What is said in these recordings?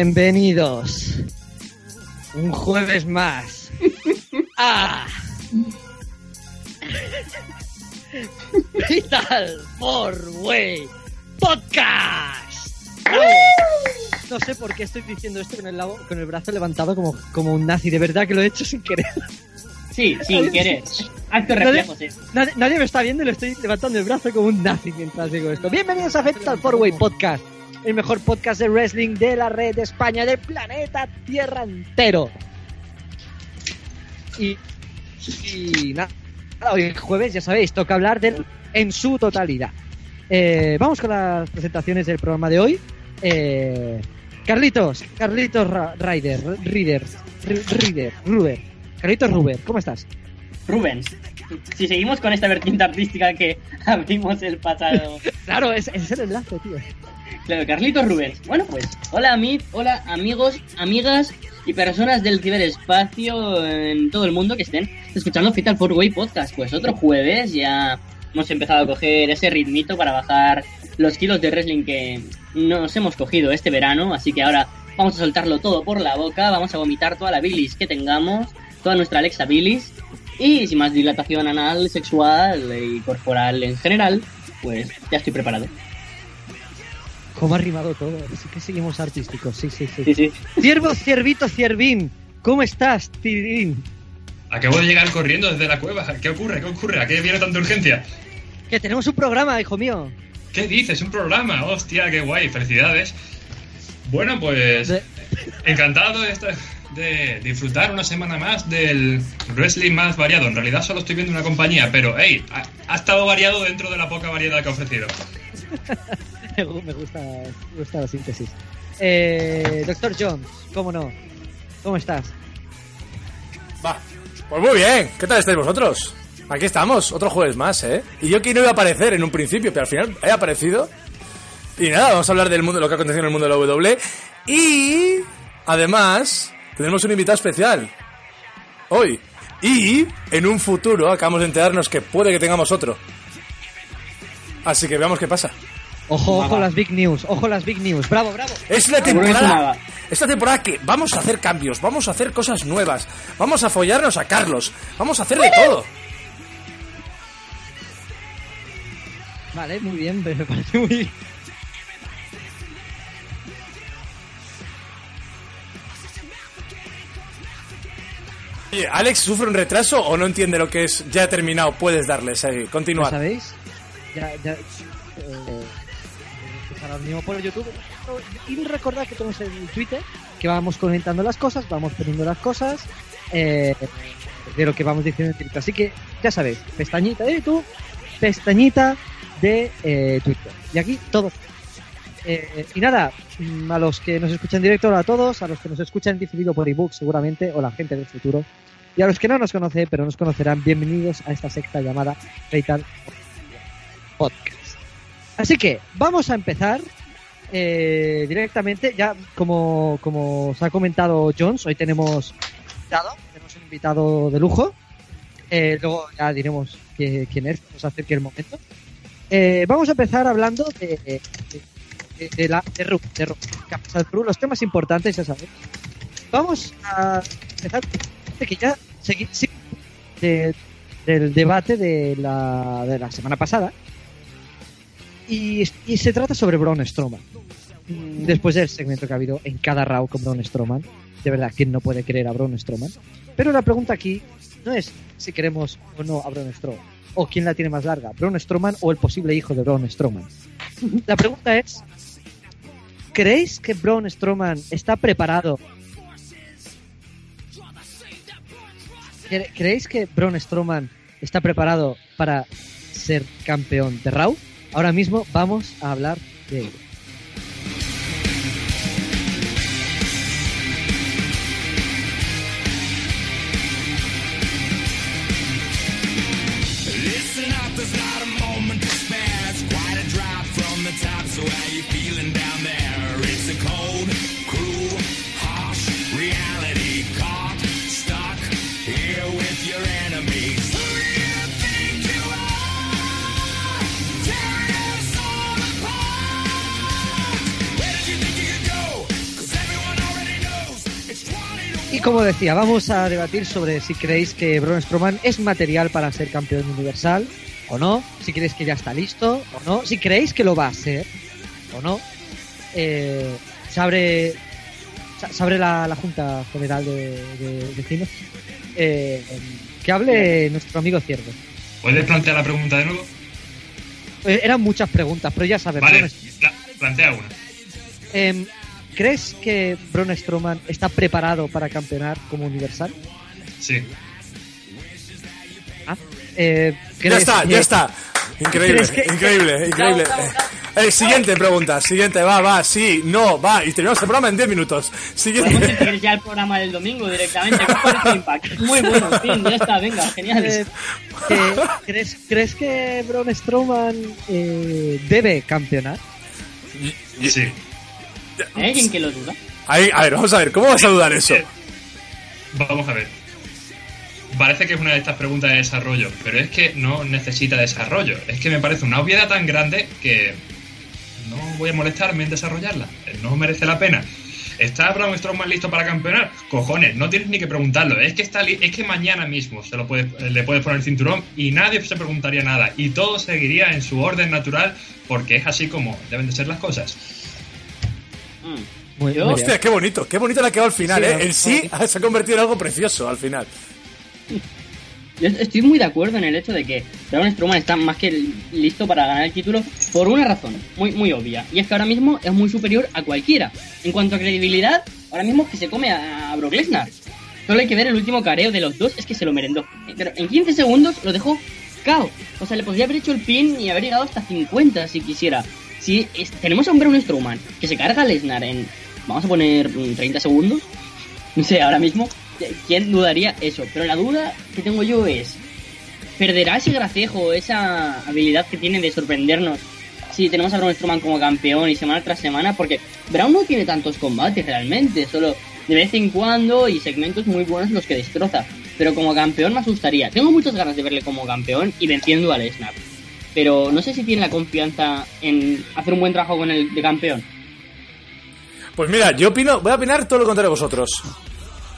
Bienvenidos. Un jueves más. ¡Ah! Vital for Way Podcast. No sé por qué estoy diciendo esto con el, labo- con el brazo levantado como, como un nazi. De verdad que lo he hecho sin querer. Sí, sin querer. Acto Nadie-. Nadie, nadie me está viendo y le estoy levantando el brazo como un nazi mientras digo esto. Bienvenidos a Fatal Four Way Podcast, el mejor podcast de wrestling de la red de España, del planeta Tierra entero. Y, y nada, hoy es jueves, ya sabéis, toca hablar del en su totalidad. Eh, vamos con las presentaciones del programa de hoy. Eh, Carlitos, Carlitos Ra- Rider, Ri- Rider, Ruber. Carlitos Ruber, ¿cómo estás? Rubén, si seguimos con esta vertiente artística que abrimos el pasado. Claro, es, es el enlace, tío. Claro, Carlitos Rubens. Bueno, pues, hola a mí, hola amigos, amigas y personas del ciberespacio en todo el mundo que estén escuchando Fatal Four Way Podcast. Pues otro jueves ya hemos empezado a coger ese ritmito para bajar los kilos de wrestling que nos hemos cogido este verano. Así que ahora vamos a soltarlo todo por la boca, vamos a vomitar toda la bilis que tengamos, toda nuestra Alexa bilis. Y sin más dilatación anal, sexual y corporal en general, pues ya estoy preparado. ¿Cómo ha rimado todo? Sí que seguimos artísticos, sí, sí, sí. Sí, sí. Ciervo, ciervito, ciervín. ¿Cómo estás, Tirín? Acabo de llegar corriendo desde la cueva. ¿Qué ocurre? ¿Qué ocurre? ¿A qué viene tanta urgencia? Que tenemos un programa, hijo mío. ¿Qué dices? ¿Un programa? Hostia, qué guay. Felicidades. Bueno, pues De- encantado de, esta- de disfrutar una semana más del wrestling más variado. En realidad solo estoy viendo una compañía, pero hey, ha, ha estado variado dentro de la poca variedad que ha ofrecido. Me gusta, me gusta la síntesis. Eh, Doctor Jones, ¿cómo no? ¿Cómo estás? Va. Pues muy bien. ¿Qué tal estáis vosotros? Aquí estamos, otro jueves más, ¿eh? Y yo que no iba a aparecer en un principio, pero al final he aparecido. Y nada, vamos a hablar del mundo, lo que ha acontecido en el mundo de la W. Y además, tenemos un invitado especial. Hoy. Y en un futuro acabamos de enterarnos que puede que tengamos otro. Así que veamos qué pasa. Ojo, ojo las big news, ojo las big news. Bravo, bravo. Es la temporada. una- Es la temporada que vamos a hacer cambios, vamos a hacer cosas nuevas, vamos a follarnos a Carlos, vamos a hacer de todo. Vale, muy bien, me parece muy Oye, ¿Alex sufre un retraso o no entiende lo que es ya he terminado? Puedes darles ahí, ¿Ya continuar. sabéis? Ya, ya. Eh, empezar ahora mismo por YouTube. Y recordad que tenemos el Twitter, que vamos comentando las cosas, vamos poniendo las cosas eh, de lo que vamos diciendo en Twitter. Así que ya sabéis, pestañita de YouTube, pestañita de eh, Twitter. Y aquí todo. Eh, y nada, mm, a los que nos escuchan directo, a todos, a los que nos escuchan en por ebook seguramente, o la gente del futuro, y a los que no nos conocen, pero nos conocerán, bienvenidos a esta secta llamada Fatal Podcast. Así que vamos a empezar eh, directamente, ya como, como os ha comentado Jones, hoy tenemos invitado, tenemos un invitado de lujo, Eh, luego ya diremos que, que Nerf nos acerque el momento. Eh, vamos a empezar hablando de, de, de- de la de Ru, de Ru, los temas importantes, ya sabéis. Vamos a empezar de que ya sí, de- del debate de la, de la semana pasada. Y, y se trata sobre Braun Strowman. Mm, Después del segmento que ha habido en cada Raw con Braun Strowman. De verdad, ¿quién no puede creer a Braun Strowman? Pero la pregunta aquí no es si queremos o no a Braun Strowman. O quién la tiene más larga, Braun Strowman o el posible hijo de Braun Strowman. La pregunta es, ¿creéis que Braun Strowman está preparado? ¿Cre- ¿Creéis que Braun Strowman está preparado para ser campeón de Raw? Ahora mismo vamos a hablar de ello. Listen up, there's not a moment to spare. It's quite a drop from the top, so how como decía, vamos a debatir sobre si creéis que Braun Strowman es material para ser campeón universal o no, si creéis que ya está listo o no, si creéis que lo va a ser o no. Eh, se abre, se- abre la, la Junta General de, de, de Cine. Eh, que hable nuestro amigo Ciervo. ¿Puedes plantear la pregunta de nuevo? Eh, eran muchas preguntas, pero ya sabes. Vale, pla- plantea una. Em, ¿Crees que Braun Strowman está preparado para campeonar como universal? Sí. Ah, eh, Ya ¿crees está, que- ya está. Increíble, ¿Crees que- increíble, increíble. Bravo, bravo, Eh, siguiente pregunta, siguiente, va, va, sí, no, va, y terminamos el programa en 10 minutos. Podemos Siguiente. ya el programa del domingo directamente. Muy bueno, en fin, ya está, venga, genial. Eh, ¿crees, ¿Crees que Braun Strowman eh, debe campeonar? Sí. ¿Hay alguien que lo duda? Ahí, a ver, vamos a ver, ¿cómo vas a dudar eso? Eh, Vamos a ver. Parece que es una de estas preguntas de desarrollo, pero es que no necesita desarrollo. Es que me parece una obviedad tan grande que no voy a molestarme en desarrollarla. No merece la pena. ¿Está Braun Strowman listo para campeonar? Cojones, no tienes ni que preguntarlo. Es que está li- es que mañana mismo se lo puede, le puedes poner el cinturón y nadie se preguntaría nada. Y todo seguiría en su orden natural porque es así como deben de ser las cosas. Mm. Muy, muy. Hostia, qué bonito, qué bonito le ha quedado al final, Sí, ¿eh? En sí se ha convertido en algo precioso al final. Yo estoy muy de acuerdo en el hecho de que Braun Strowman está más que listo para ganar el título por una razón muy, muy obvia. Y es que ahora mismo es muy superior a cualquiera. En cuanto a credibilidad, ahora mismo es que se come a, a Brock Lesnar. Solo hay que ver el último careo de los dos, es que se lo merendó. Pero en 15 segundos lo dejó cao. O sea, le podría haber hecho el pin y haber llegado hasta 50 si quisiera. Si tenemos a un Braun Strowman que se carga a Lesnar en, vamos a poner mm, 30 segundos, no sé, ahora mismo, ¿quién dudaría eso? Pero la duda que tengo yo es, ¿perderá ese gracejo, esa habilidad que tiene de sorprendernos si tenemos a Braun Strowman como campeón y semana tras semana? Porque Braun no tiene tantos combates realmente, solo de vez en cuando y segmentos muy buenos los que destroza. Pero como campeón me asustaría. Tengo muchas ganas de verle como campeón y venciendo a Lesnar. Pero no sé si tiene la confianza en hacer un buen trabajo con el de campeón. Pues mira, yo opino, voy a opinar todo lo contrario a vosotros.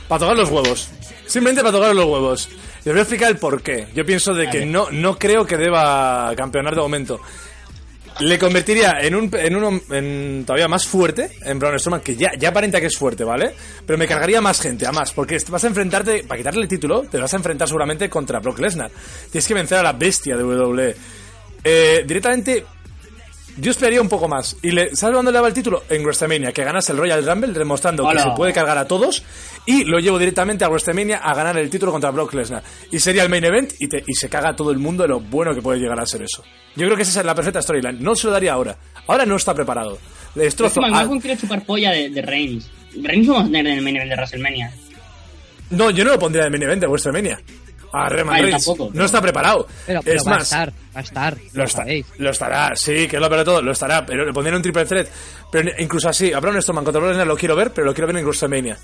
Para tocar los huevos. Simplemente para tocar los huevos. Y os voy a explicar el por qué. Yo pienso de que no, no creo que deba campeonar de momento. Le convertiría en un en uno en todavía más fuerte en Braun Strowman, que ya, ya aparenta que es fuerte, ¿vale? Pero me cargaría más gente, a más, porque vas a enfrentarte, para quitarle el título, te vas a enfrentar seguramente contra Brock Lesnar. Tienes que vencer a la bestia de WWE. Eh, directamente yo esperaría un poco más. ¿Y le, sabes dónde le daba el título? En WrestleMania, que ganas el Royal Rumble demostrando Hola. que se puede cargar a todos. Y lo llevo directamente a WrestleMania a ganar el título contra Brock Lesnar. Y sería el main event y, te- y se caga a todo el mundo de lo bueno que puede llegar a ser eso. Yo creo que esa es la perfecta storyline. No se lo daría ahora. Ahora no está preparado. Le destrozo. A- McMahon quiere chupar polla de, de Reigns. Reigns lo vamos a tener en el main event de WrestleMania. No, yo no lo pondría de main event de WrestleMania. A Roman Ay, Reigns. tampoco, pero- No está preparado. Pero, pero es va a más, estar, va a estar. Lo, lo está- sabéis. lo estará, sí, que es lo peor de todo, lo estará, pero le pondrían un triple threat. Pero incluso así, a Braun Strowman contra Brock lo quiero ver, pero lo quiero ver en WrestleMania.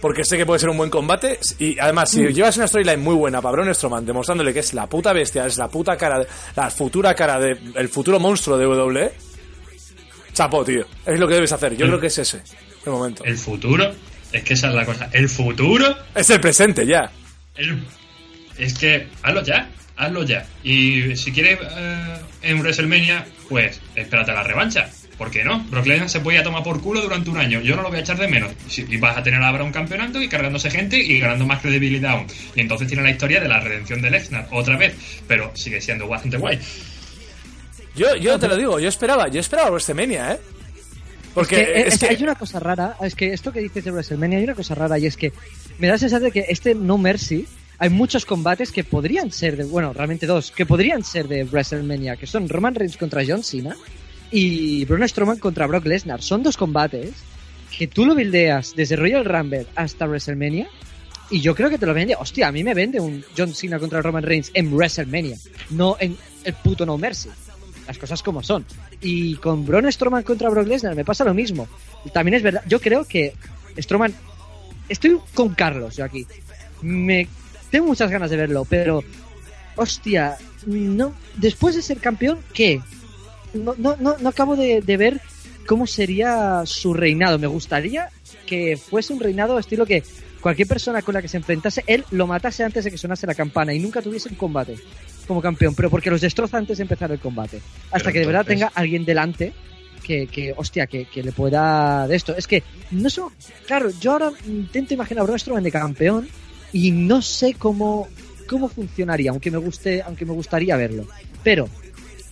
Porque sé que puede ser un buen combate y además Mm. si llevas una storyline muy buena para Braun Strowman demostrándole que es la puta bestia, es la puta cara, de- la futura cara de el futuro monstruo de WWE, chapo, tío. Es lo que debes hacer. Yo Mm. creo que es ese, el momento. El futuro, es que esa es la cosa. El futuro, Es el presente ya. el- es que hazlo ya, hazlo ya. Y si quieres eh, en WrestleMania, pues espérate a la revancha. ¿Por qué no? Brock Lesnar se podía tomar por culo durante un año. Yo no lo voy a echar de menos. Si- Y vas a tener ahora un campeonato y cargándose gente y ganando más credibilidad aún. Y entonces tiene la historia de la redención de Lesnar otra vez. Pero sigue siendo bastante guay. Yo, yo te lo digo, yo esperaba, yo esperaba WrestleMania, ¿eh? Porque Es que, es es- que- hay una cosa rara, es que esto que dices de WrestleMania, hay una cosa rara y es que me da la sensación de que este No Mercy, hay muchos combates que podrían ser de, bueno, realmente dos, que podrían ser de WrestleMania, que son Roman Reigns contra John Cena y Braun Strowman contra Brock Lesnar. Son dos combates que tú lo bildeas desde Royal Rumble hasta WrestleMania y yo creo que te lo vende. Hostia, a mí me vende un John Cena contra Roman Reigns en WrestleMania, no en el puto No Mercy. Las cosas como son. Y con Braun Strowman contra Brock Lesnar me pasa lo mismo. También es verdad, yo creo que Strowman... Estoy con Carlos yo aquí. Me tengo muchas ganas de verlo, pero hostia, no después de ser campeón, ¿qué? No, no, no, no acabo de, de ver cómo sería su reinado. Me gustaría que fuese un reinado estilo que cualquier persona con la que se enfrentase, él lo matase antes de que sonase la campana y nunca tuviese un combate como campeón, pero porque los destroza antes de empezar el combate. Hasta Pero que de verdad entonces- tenga alguien delante que, que hostia, que, que le pueda de esto. Es que, no sé, claro, yo ahora intento imaginar a Braun de campeón y no sé cómo, cómo funcionaría, aunque me guste, aunque me gustaría verlo. Pero,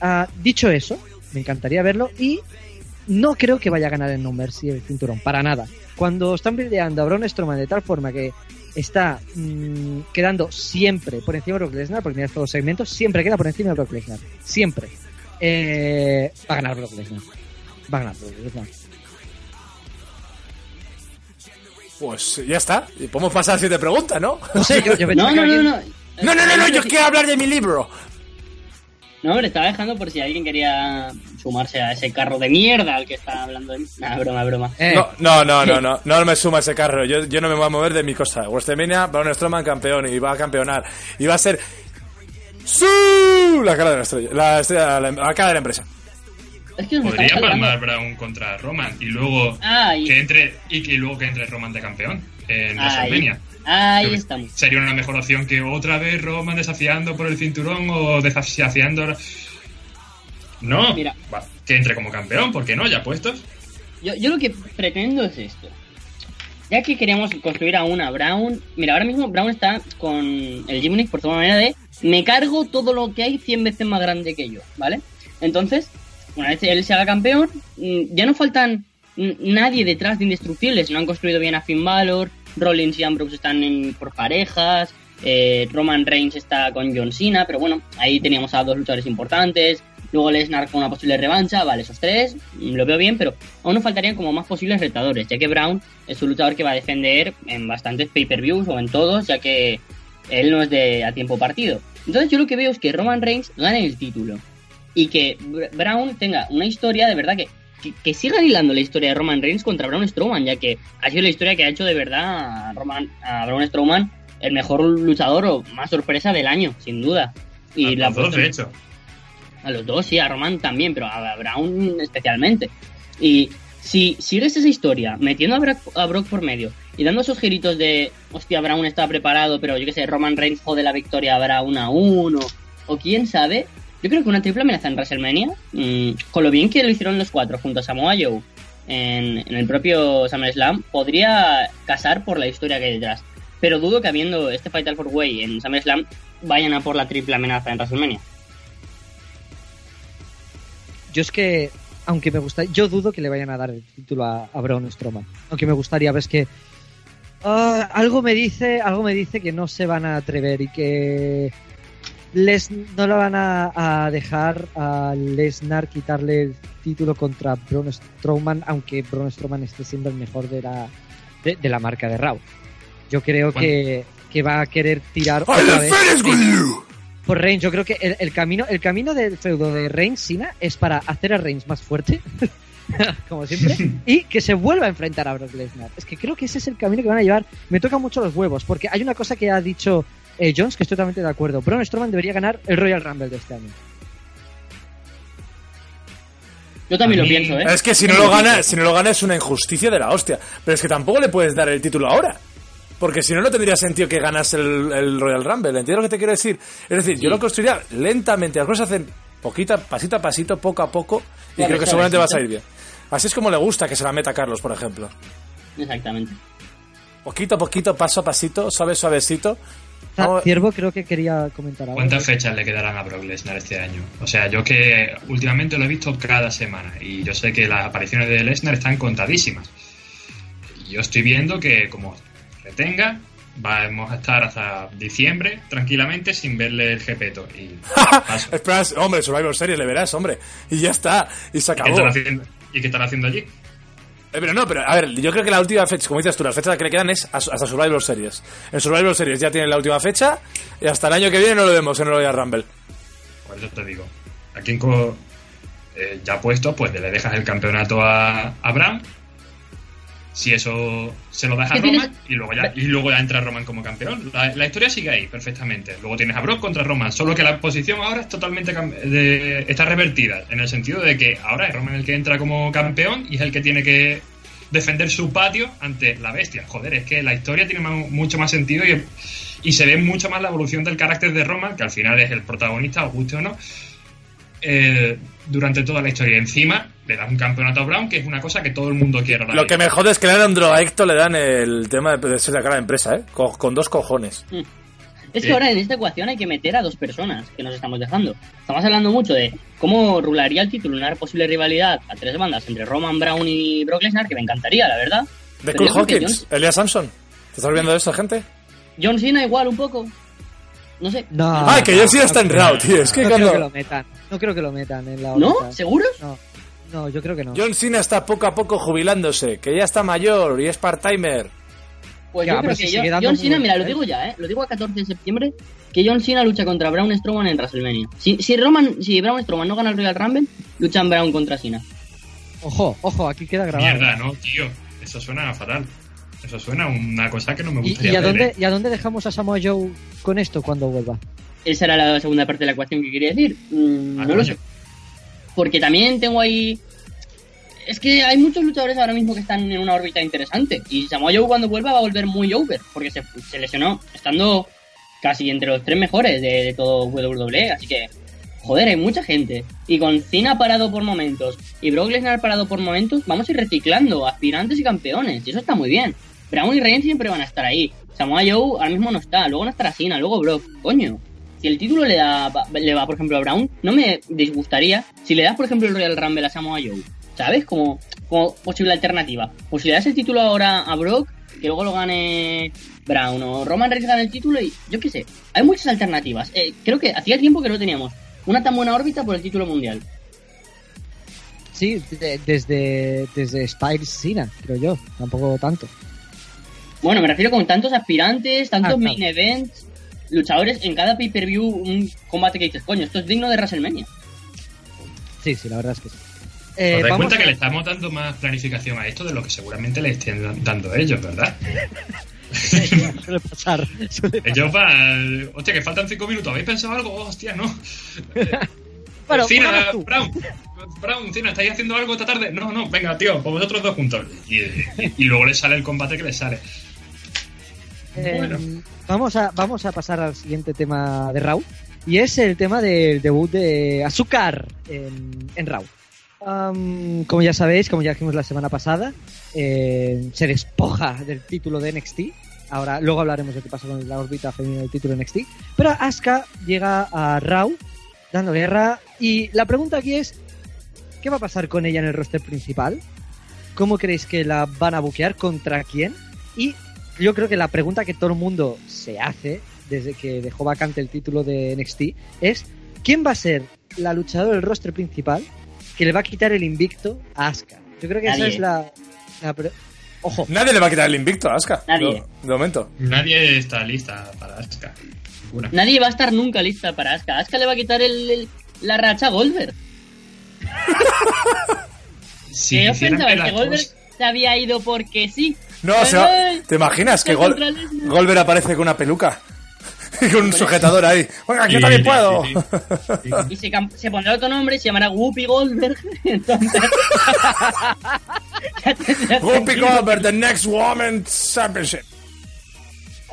ah, dicho eso, me encantaría verlo y no creo que vaya a ganar el No Mercy el cinturón, para nada. Cuando están peleando a Braun Strowman de tal forma que está mm, quedando siempre por encima de Brock Lesnar, porque mira todos los segmentos, siempre queda por encima de Brock Lesnar. Siempre. Eh, va a ganar Brock Lesnar. Va a ganar Brock Lesnar. Pues ya está. Y podemos pasar a la siguiente pregunta, ¿no? No sé, yo, yo No, no, no, no. No, no, no, no, yo quiero hablar de mi libro. No, hombre, estaba dejando por si alguien quería sumarse a ese carro de mierda al que está hablando. él. Nah, broma, broma. Eh, No, no, no, no, no, no me suma ese carro. Yo, yo no me voy a mover de mi cosa. WrestleMania, Braun Strowman campeón y va a campeonar. Y va a ser... ¡Su! La cara de la estrella. La, estrella, la, la cara de la empresa. Es que Podría palmar Brown contra Roman y luego que entre y que luego que entre Roman de campeón en WrestleMania. ahí estamos. Sería una mejor opción que otra vez Roman desafiando por el cinturón o desafiando. No, Mira. que entre como campeón, ¿por qué no? Ya puestos. Yo, yo lo que pretendo es esto. Ya que queríamos construir a una Brown. Mira, ahora mismo Brown está con el Gimnick por toda manera de. Me cargo todo lo que hay 100 veces más grande que yo, ¿vale? Entonces, una vez él se haga campeón, mm, ya no faltan nadie detrás de Indestructibles. No han construido bien a Finn Balor. Rollins y Ambrose están en- por parejas. eh, Roman Reigns está con John Cena. Pero bueno, ahí teníamos a dos luchadores importantes. Luego Lesnar con una posible revancha, vale, esos tres, mm, lo veo bien, pero aún nos faltarían como más posibles retadores, ya que Brown es un luchador que va a defender en bastantes pay-per-views o en todos, ya que él no es de a tiempo partido. Entonces yo lo que veo es que Roman Reigns gane el título y que Br- Brown tenga una historia de verdad que, que, que sigan hilando la historia de Roman Reigns contra Braun Strowman, ya que ha sido la historia que ha hecho de verdad a, Roman, a Braun Strowman el mejor luchador o más sorpresa del año, sin duda. Y A la los dos, de hecho. a los dos, sí, a Roman también, pero a Brown especialmente. Y si sigues esa historia, metiendo a Brock, a Brock por medio y dando esos giritos de, hostia, Brown está preparado, pero yo qué sé, Roman Reigns jode la victoria a Brown a uno, o quién sabe, yo creo que una triple amenaza en WrestleMania, mm, con lo bien que lo hicieron los cuatro junto a Samoa Joe en, el propio SummerSlam, podría casar por la historia que hay detrás. Pero dudo que habiendo este Fatal 4 Way en SummerSlam, vayan a por la triple amenaza en WrestleMania. Yo es que, aunque me gusta, yo dudo que le vayan a dar el título a, a Braun Strowman. Aunque me gustaría, pero es que ah, algo me dice, algo me dice que no se van a atrever y que les no le van a, a dejar a Lesnar quitarle el título contra Braun Strowman, aunque Braun Strowman esté siendo el mejor de la de, de la marca de Raw. Yo creo Bueno. que que va a querer tirar ¡Ay, otra la vez por Reigns. Yo creo que el, el camino el camino del feudo de Reigns Cena es para hacer a Reigns más fuerte, como siempre, y que se vuelva a enfrentar a Brock Lesnar. Es que creo que ese es el camino que van a llevar. Me toca mucho los huevos, porque hay una cosa que ha dicho eh, Jones que estoy totalmente de acuerdo. Braun Strowman debería ganar el Royal Rumble de este año. Yo también lo pienso, ¿eh? Es que si no lo gana, si no lo gana es una injusticia de la hostia. Pero es que tampoco le puedes dar el título ahora. Porque si no, no tendría sentido que ganase el, el Royal Rumble. ¿Entiendes lo que te quiero decir? Es decir, yo lo construiría lentamente. Las cosas se hacen poquita, pasito a pasito, poco a poco. Y creo que seguramente va a salir bien. Así es como le gusta que se la meta a Carlos, por ejemplo. Exactamente. Poquito a poquito, paso a pasito, suave, suavecito. Ah, Ciervo creo que quería comentar algo. ¿Cuántas fechas le quedarán a Brock Lesnar este año? O sea, yo que últimamente lo he visto cada semana y yo sé que las apariciones de Lesnar están contadísimas. Y yo estoy viendo que como retenga, vamos a estar hasta diciembre tranquilamente sin verle el jepeto. Y paso. Espera, hombre, Survivor Series le verás, hombre. Y ya está. Y se ¿Y qué acabó. están haciendo, ¿Y qué están haciendo allí? Eh, pero no, pero a ver, yo creo que la última fecha, como dices tú, las fechas que le quedan es hasta Survivor Series. En Survivor Series ya tienen la última fecha y hasta el año que viene no lo vemos en el Royal Rumble. Por eso te digo. Aquí en eh, ya puesto, pues le dejas el campeonato a, a Brown. Si eso se lo das a. Roman y luego ya, y luego ya entra Roman como campeón. La, la historia sigue ahí perfectamente. Luego tienes a Brock contra Roman, solo que la posición ahora es totalmente de- está revertida en el sentido de que ahora es Roman el que entra como campeón y es el que tiene que defender su patio ante la bestia. Joder, es que la historia tiene mucho más sentido y, y se ve mucho más la evolución del carácter de Roman, que al final es el protagonista, os guste o no, eh, durante toda la historia. Encima le das un campeonato a Brown, que es una cosa que todo el mundo quiere. Lo que me jode es que le dan a Héctor le dan el tema de, de ser la cara de empresa, ¿eh? Con, con dos cojones. Es Sí. que ahora en esta ecuación hay que meter a dos personas que nos estamos dejando. Estamos hablando mucho de cómo rularía el título una posible rivalidad a tres bandas entre Roman Brown y Brock Lesnar, que me encantaría, la verdad. De Cool Hawkins, Elias Samson. ¿Te estás olvidando de eso, gente? John Cena igual un poco. No sé. No, Ay, que no, John Cena está en Raw, tío. Es que no creo que cuando lo metan. No creo que lo metan en la ¿No? órbita. ¿Seguros? No, no, yo creo que no. John Cena está poco a poco jubilándose, que ya está mayor y es part-timer. Pues Ya, yo pero creo si que John, Cena, mira, lo digo ya, ¿eh? Lo digo a 14 de septiembre, que John Cena lucha contra Braun Strowman en WrestleMania. Si, si, Roman, si Braun Strowman no gana el Royal Rumble, luchan Braun contra Cena. Ojo, ojo, aquí queda grabado. Mierda, no, tío. Eso suena fatal. Eso suena a una cosa que no me ¿Y, gustaría y a ver, dónde, ¿eh? ¿Y a dónde dejamos a Samoa Joe con esto cuando vuelva? Esa era la segunda parte de la ecuación que quería decir. Mm, Ah, no lo sé. Porque también tengo ahí. Es que hay muchos luchadores ahora mismo que están en una órbita interesante. Y Samoa Joe cuando vuelva va a volver muy over. Porque se, se lesionó estando casi entre los tres mejores de, de todo WWE. Así que, joder, hay mucha gente. Y con Cena parado por momentos y Brock Lesnar parado por momentos, vamos a ir reciclando aspirantes y campeones. Y eso está muy bien. Brown y Reigns siempre van a estar ahí. Samoa Joe ahora mismo no está. Luego no estará Cena, luego Brock. Coño. Si el título le da le va, por ejemplo, a Brown, no me disgustaría si le das, por ejemplo, el Royal Rumble a Samoa Joe. ¿Sabes? Como, como posible alternativa. O si le das el título ahora a Brock, que luego lo gane Brown o Roman Reigns gane el título y yo qué sé. Hay muchas alternativas. Eh, creo que hacía tiempo que no teníamos una tan buena órbita por el título mundial. Sí, de- desde, desde Styles Cena, creo yo. Tampoco tanto. Bueno, me refiero con tantos aspirantes, tantos Ah, claro. main events, luchadores en cada pay-per-view, un combate que dices, coño, esto es digno de WrestleMania. Sí, sí, la verdad es que sí. ¿Os Eh, dais vamos cuenta a- que le estamos dando más planificación a esto de lo que seguramente le estén da- dando ellos, ¿verdad? suele pasar. suele pasar. Ellos van... Hostia, que faltan cinco minutos. ¿Habéis pensado algo? Oh, hostia, no. Bueno, Cina. Brown, Brown, Cina, ¿estáis haciendo algo esta tarde? No, no, venga, tío, pues vosotros dos juntos. Y, y luego les sale el combate que les sale. Bueno. vamos, a, vamos a pasar al siguiente tema de Raw. Y es el tema del debut de Azúcar en, en Raw. Como ya sabéis, como ya dijimos la semana pasada, eh, se despoja del título de NXT. Ahora, luego hablaremos de qué pasa con la órbita femenina del título de NXT. Pero Asuka llega a Raw dando guerra. Y la pregunta aquí es: ¿qué va a pasar con ella en el roster principal? ¿Cómo creéis que la van a buquear? ¿Contra quién? Y yo creo que la pregunta que todo el mundo se hace desde que dejó vacante el título de NXT es ¿quién va a ser la luchadora del roster principal que le va a quitar el invicto a Asuka? Yo creo que esa es la, la pre- Ojo, Nadie le va a quitar el invicto a Asuka. Nadie. De, de momento. Nadie está lista para Asuka. Ninguna. Nadie va a estar nunca lista para Asuka. Asuka le va a quitar el, el- la racha a Goldberg. Si que yo pensaba que Goldberg se había ido porque sí. No, o sea, ¿te imaginas que Gol. Goldberg aparece con una peluca? Y con un sujetador ahí. Venga, yo Sí, también sí, puedo. sí, sí. Y se, se pondrá otro nombre y se llamará Whoopi Goldberg. Entonces. Whoopi. Goldberg, the next woman's championship.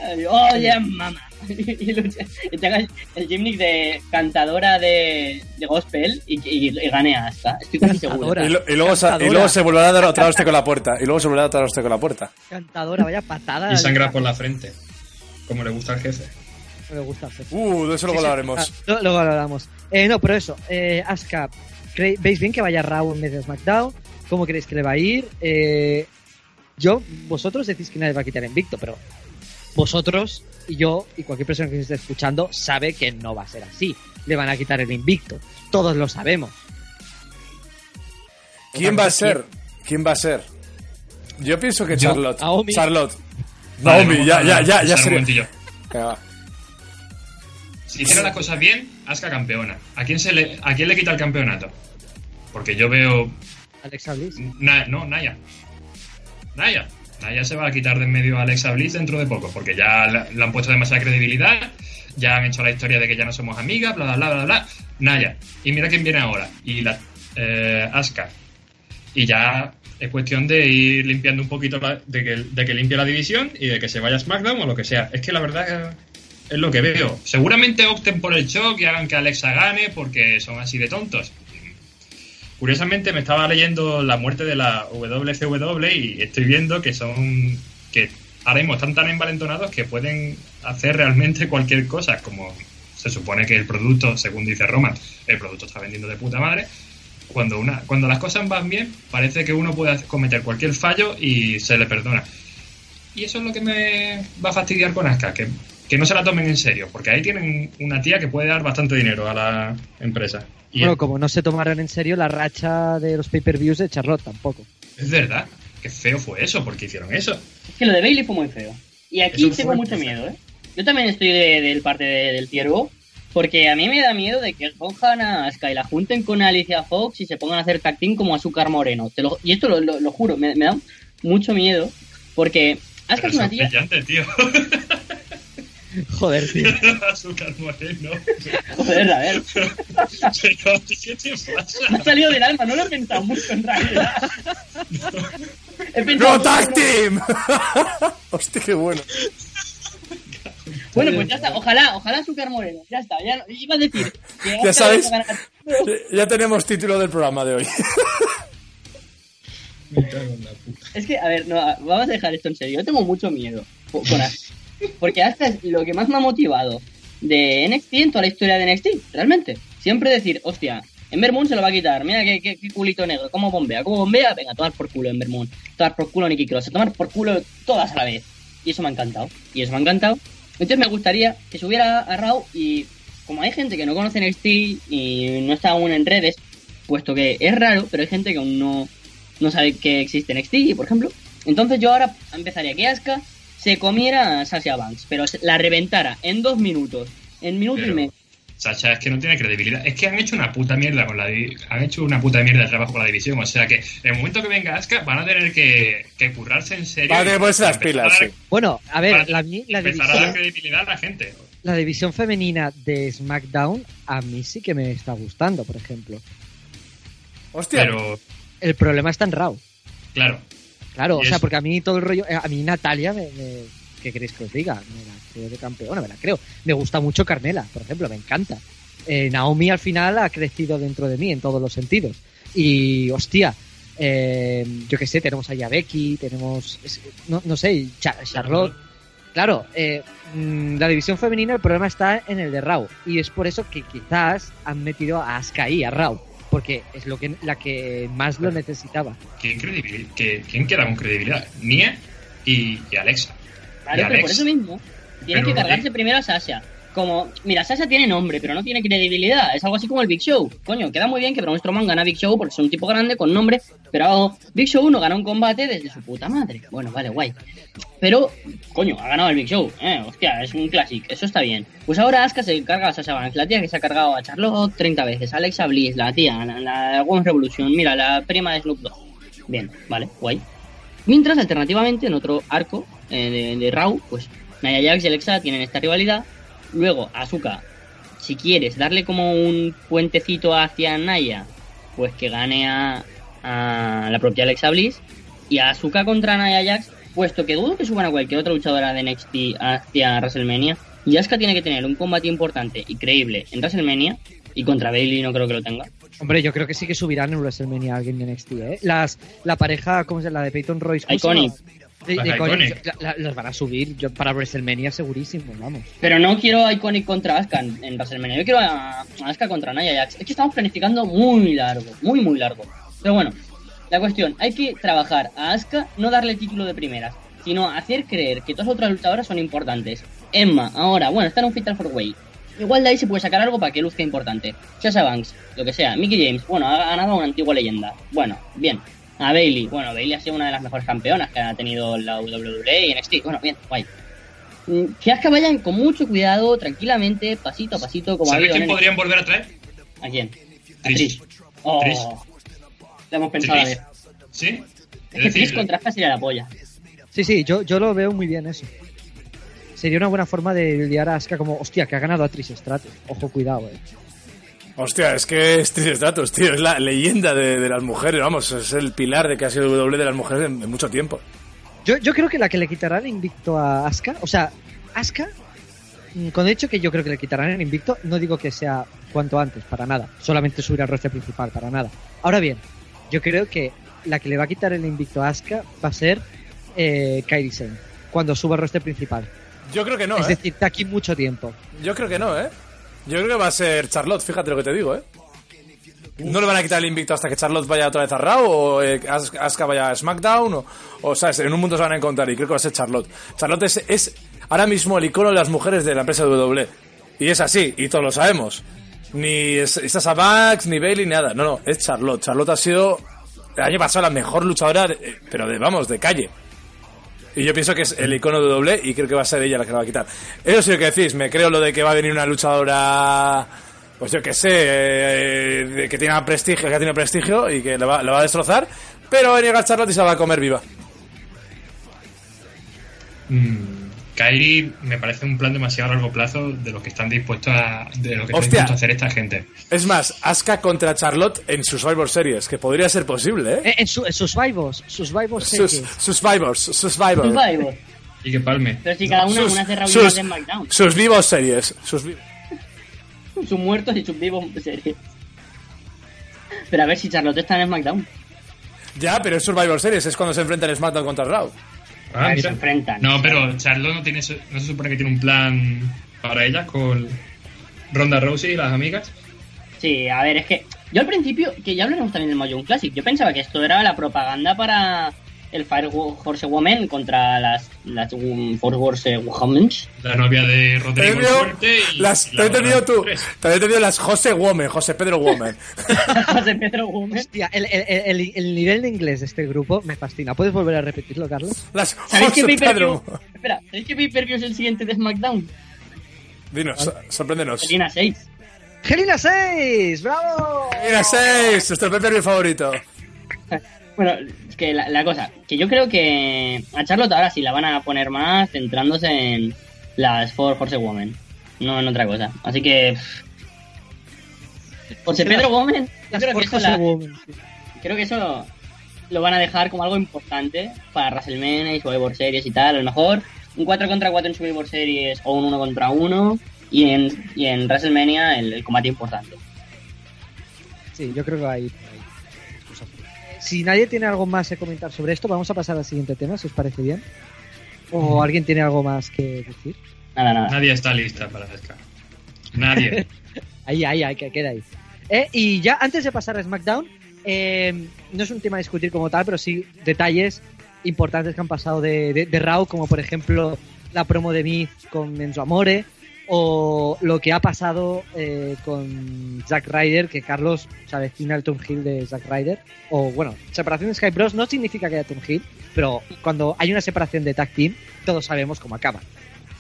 Ay, Oh, mamá. y, lucha- y te hagas el gimmick de cantadora de, de gospel y, y, y gane a Asuka. Estoy casi seguro. Y, lo- y luego, se- y Cantadora. luego se volverá a dar otra hostia con la puerta. Y luego se volverá a dar hostia con la puerta. cantadora, vaya patada. Y sangra por la frente. Como le gusta al jefe. Me gusta hacer. Uh, de eso luego Sí, sí. hablaremos. Ah, lo- luego lo hablamos. Eh, no, pero eso, eh, Asuka, ¿cre- ¿veis bien que vaya Raw en vez de SmackDown? ¿Cómo creéis que le va a ir? Eh, yo, vosotros decís que nadie va a quitar invicto, pero vosotros y yo y cualquier persona que esté escuchando sabe que no va a ser así. Le van a quitar el invicto. Todos lo sabemos. ¿Quién va a ser? ¿Quién va a ser? Yo pienso que Yo- Charlotte. Naomi. Charlotte. Naomi, ya, ya, ya, ya sería. Si hiciera las cosas bien, Asuka campeona. ¿A quién, se le, ¿A quién le quita el campeonato? Porque yo veo. Alexa Bliss. Na- no, Naya. Naya. Naya se va a quitar de en medio a Alexa Bliss dentro de poco, porque ya le, han puesto demasiada credibilidad, ya han hecho la historia de que ya no somos amigas, bla, bla, bla, bla, bla. Naya. Y mira quién viene ahora. Y la eh, Asuka. Y ya es cuestión de ir limpiando un poquito, la- de, que, limpie la división y de que se vaya a SmackDown o lo que sea. Es que la verdad eh, es lo que veo. Seguramente opten por el shock y hagan que Alexa gane porque son así de tontos. Curiosamente me estaba leyendo la muerte de la WCW y estoy viendo que son que ahora mismo están tan envalentonados que pueden hacer realmente cualquier cosa, como se supone que el producto, según dice Roman, el producto está vendiendo de puta madre. Cuando una cuando las cosas van bien, parece que uno puede cometer cualquier fallo y se le perdona. Y eso es lo que me va a fastidiar con Asuka, que, que no se la tomen en serio, porque ahí tienen una tía que puede dar bastante dinero a la empresa. Y Bueno, como no se tomaron en serio la racha de los pay-per-views de Charlotte tampoco. es verdad, que feo fue eso, porque hicieron eso. Es que lo de Bailey fue muy feo. Y aquí Eso tengo mucho miedo, ¿eh? Yo también estoy de- del parte de- del Tiervo, porque a mí me da miedo de que cojan a Asuka y la junten con Alicia Fox y se pongan a hacer tag team como Azúcar Moreno. Te lo- y esto lo, lo- lo juro, me, me da mucho miedo, porque Asuka es una tía... brillante, tío. Joder, tío. Azúcar moreno. Joder, a ver, Pero, ¿qué te pasa? me ha salido del alma, no lo he pensado mucho en realidad. He pensado ¡No mucho, Tag pero- Team! Hostia, qué bueno. Bueno, pues ya está, ojalá, ojalá Azúcar Moreno, ya está, ya no- iba a decir que Ya sabes. Ya tenemos título del programa de hoy. Me cago en la puta. Es que, a ver, no, vamos a dejar esto en serio. Yo tengo mucho miedo po- con Asuka. Porque Asuka es lo que más me ha motivado de NXT en toda la historia de NXT, realmente. Siempre decir, hostia, Ember Moon se lo va a quitar. Mira qué, qué- culito negro, cómo bombea, cómo bombea. Venga, tomar por culo Ember Moon, tomar por culo Nikki Cross, tomar por culo todas a la vez. Y eso me ha encantado. Y eso me ha encantado. Entonces me gustaría que subiera a Raw y como hay gente que no conoce NXT y no está aún en redes, puesto que es raro, pero hay gente que aún no, no sabe que existe NXT, por ejemplo. Entonces yo ahora empezaría que Asuka se comiera a Sasha Banks, pero la reventara en dos minutos, en minuto y medio. Sacha es que no tiene credibilidad. Es que han hecho una puta mierda con la han hecho una puta mierda de trabajo con la división. O sea que en el momento que venga Asuka van a tener que, que currarse en serio. Las Empezar pilas, a dar- sí. Bueno, a ver, la, la Empezar a dar división, credibilidad a la gente. la división femenina de SmackDown a mí sí que me está gustando, por ejemplo. Hostia. Pero, El problema está en Raw. claro, Claro, o sea, es- porque a mí todo el rollo, eh, a mí Natalia, me, me- ¿qué queréis que os diga? Me la creo de campeona, me la creo. Me gusta mucho Carmela, por ejemplo, me encanta. Eh, Naomi al final ha crecido dentro de mí en todos los sentidos. Y, hostia, eh, yo qué sé, tenemos ahí a Becky, tenemos, no, no sé, Cha- Charlotte. Claro, eh, mm, la división femenina el problema está en el de Raw. Y es por eso que quizás han metido a Asuka ahí, a Raw. Porque es lo que, la que más lo necesitaba. ¿quién, que- ¿quién queda con credibilidad? Nia y, y Alexa. Claro, Y pero Alex. por eso mismo, tienen Pero que cargarse Nick- primero a Sasha. Como, mira, Sasha tiene nombre, pero no tiene credibilidad. Es algo así como el Big Show. Coño, queda muy bien que Braun Strowman gana Big Show porque es un tipo grande con nombre, pero Big Show no gana un combate desde su puta madre. Bueno, vale, guay. Pero, coño, ha ganado el Big Show. Eh, hostia, es un clásico, eso está bien. Pues ahora Asuka se carga a Sasha Banks, la tía que se ha cargado a Charlotte 30 veces, Alexa Bliss, la tía, la, la Women's Revolution, mira, la prima de Snoop Dogg. Bien, vale, guay. Mientras, alternativamente, en otro arco eh, de, de Raw, pues Nia Jax y Alexa tienen esta rivalidad. Luego, Asuka, si quieres darle como un puentecito hacia Naya, pues que gane a, a la propia Alexa Bliss. Y a Asuka contra Nia Jax, puesto que dudo que suban a cualquier otra luchadora de NXT hacia WrestleMania. Y Asuka tiene que tener un combate importante y creíble en WrestleMania. Y contra Bailey no creo que lo tenga. Hombre, yo creo que sí que subirán en WrestleMania alguien de NXT, ¿eh? Las, la pareja, ¿cómo se llama? La de Peyton Royce. ¿cómo se Iconic. De, Las de Iconic, Iconic. la- la- las van a subir yo, para WrestleMania segurísimo, vamos. Pero no quiero a Iconic contra Asuka en, en WrestleMania. Yo quiero a, a Asuka contra Nia Jax. Es que estamos planificando muy largo, muy, muy largo. Pero bueno, la cuestión, hay que trabajar a Asuka, no darle título de primeras, sino hacer creer que todas las otras luchadoras son importantes. Emma, ahora, bueno, está en un Fatal 4-Way. Igual de ahí se puede sacar algo para que luzca importante. Sasha Banks, lo que sea. Mickey James, bueno, ha ganado a una antigua leyenda. Bueno, bien. A Bailey, bueno, Bailey ha sido una de las mejores campeonas que ha tenido la WWE y NXT. Bueno, bien, guay. Mm, Que Asuka vayan con mucho cuidado, tranquilamente, pasito a pasito, como ¿Sabes quién podrían volver a traer? ¿A quién? A Trish. Oh, Trish. Lo hemos pensado a ver. ¿Sí? Es Es que decir, Trish contra Asuka sería la polla. Sí, sí, yo, yo lo veo muy bien eso. Sería una buena forma de liar a Asuka como, hostia, que ha ganado a Trish Stratus. Ojo, cuidado, eh. Hostia, es que es Stratus, tío. Es la leyenda de, de las mujeres, vamos. Es el pilar de que ha sido W de las mujeres en, en mucho tiempo. Yo, yo creo que la que le quitarán el invicto a Asuka, o sea, Asuka, mm, con el hecho que yo creo que le quitarán el invicto, no digo que sea cuanto antes, para nada. Solamente subir al roster principal, para nada. Ahora bien, yo creo que la que le va a quitar el invicto a Asuka va a ser eh, Kairi Sane, cuando suba al roster principal. Yo creo que no, es ¿eh? decir, de aquí mucho tiempo. Yo creo que no, ¿eh? Yo creo que va a ser Charlotte, fíjate lo que te digo, ¿eh? No le van a quitar el invicto hasta que Charlotte vaya otra vez a Raw o eh, As- Asuka vaya a SmackDown o, o, ¿sabes? En un mundo se van a encontrar y creo que va a ser Charlotte. Charlotte es, es ahora mismo el icono de las mujeres de la empresa W. Y es así, y todos lo sabemos. Ni es- es Sasha Banks, ni Bailey, ni nada. No, no, es Charlotte. Charlotte ha sido el año pasado la mejor luchadora, de- pero de, vamos, de calle. Y yo pienso que es el icono de doble y creo que va a ser ella la que la va a quitar. Eso sí lo que decís, me creo lo de que va a venir una luchadora, pues yo que sé, eh, que tiene prestigio, que tiene prestigio y que la va, a destrozar, pero va a llegar Charlotte y se va a comer viva. Mm, Kairi me parece un plan demasiado a largo plazo de lo que están dispuestos a, de lo que están Hostia. dispuestos a hacer esta gente. Es más, Asuka contra Charlotte en Survivor Series, que podría ser posible, ¿eh? Eh, en, su, en sus Survivors, Survivors Sus, Series. Survivors, Survivor. Survivor. Y que palme. Pero si cada una, Sus- una hace sus, de SmackDown. sus vivos series. Sus vi- Sus muertos y sus vivos en serie. Pero a ver si Charlotte está en SmackDown. Ya, pero es Survivor Series, es cuando se enfrentan en SmackDown contra Raw. Ah, A ver, mira. se enfrentan. No, pero Charlotte no tiene, no se supone que tiene un plan para ella con Ronda Rousey y las amigas. Sí, a ver, es que yo al principio, que ya hablaremos también del Mahjong Classic, yo pensaba que esto era la propaganda para el Fire Horsewoman contra las, las Force Horse Women. La novia de Rodrigo el Fuerte y las, te la he otra tú. Te he entendido las José Woman, José Pedro Woman. José Pedro Woman. Hostia, el, el- el- el nivel de inglés de este grupo me fascina. ¿Puedes volver a repetirlo, Carlos? Las ¿Sabéis qué José pay-per-view? Pedro. Espera, ¿sabéis qué pay-per-view es el siguiente de SmackDown? Dinos, so- sorpréndenos. Selina 6. ¡Gelina 6! ¡Bravo! Mira, 6, nuestro pay favorito. Bueno, es que la, la cosa, que yo creo que a Charlotte ahora sí la van a poner más centrándose en las Four Horsewomen, no en otra cosa. Así que. José Pedro Woman, yo Las creo que, eso Force la- Women, sí. creo que eso lo van a dejar como algo importante para WrestleMania y Survivor Series y tal. A lo mejor un 4 contra 4 en Survivor Series o un 1 contra 1 y en, y en WrestleMania el, el combate importante. Sí, yo creo que va a ir por ahí. Si nadie tiene algo más que comentar sobre esto, vamos a pasar al siguiente tema, si os parece bien. ¿O alguien tiene algo más que decir? Nada, nada. Nadie está lista para Asuka. Nadie. Ahí, ahí, ahí, que queda ahí. Eh, y ya antes de pasar a SmackDown, eh, no es un tema a discutir como tal, pero sí detalles importantes que han pasado de, de, de Raw, como por ejemplo la promo de Miz con Enzo Amore, o lo que ha pasado eh, con Zack Ryder, que Carlos se avecina el Tom Hill de Zack Ryder. O bueno, separación de Sky Bros no significa que haya Tom Hill, pero cuando hay una separación de tag team, todos sabemos cómo acaba.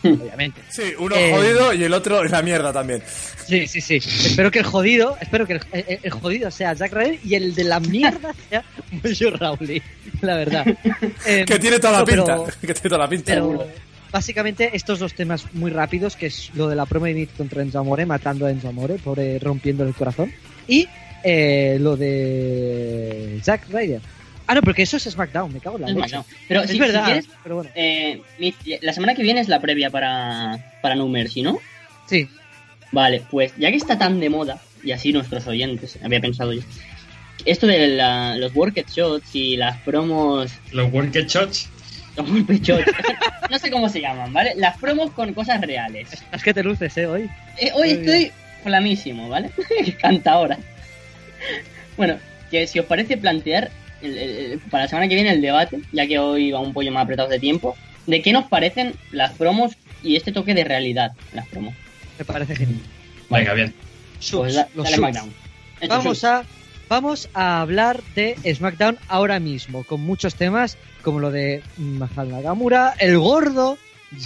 Obviamente. Sí, uno Eh, jodido y el otro en la mierda también. Sí, sí, sí. Espero que el jodido, espero que el, el- el jodido sea Zack Ryder y el de la mierda sea Mojo Rawley, la verdad. Que tiene toda la pinta. pero- Que tiene toda la pinta. pero básicamente estos dos temas muy rápidos, que es lo de la promo de Nick contra Enzo Amore, matando a Enzo Amore, pobre rompiendo el corazón, y eh, lo de Zack Ryder. Ah, no, porque eso es SmackDown, me cago en la leche. no. Pero es si, si verdad, quieres, pero bueno. eh, la semana que viene es la previa para, para No Mercy, ¿no? Sí, Vale, pues ya que está tan de moda, y así nuestros oyentes, había pensado yo, esto de la- los work shots y las promos, Los Work Shots. los no sé cómo se llaman, ¿vale? Las promos con cosas reales. es que te luces, ¿eh? Hoy. Eh, hoy Muy estoy flamísimo, ¿vale? Canta ahora. Bueno, que si os parece plantear el- el- el- para la semana que viene el debate, ya que hoy va un pollo más apretados de tiempo, de qué nos parecen las promos y este toque de realidad en las promos. Me parece genial. Venga, bien. Pues da- los dale subs. Vamos subs. a, vamos a hablar de SmackDown ahora mismo, con muchos temas como lo de Mahal Nagamura, el gordo,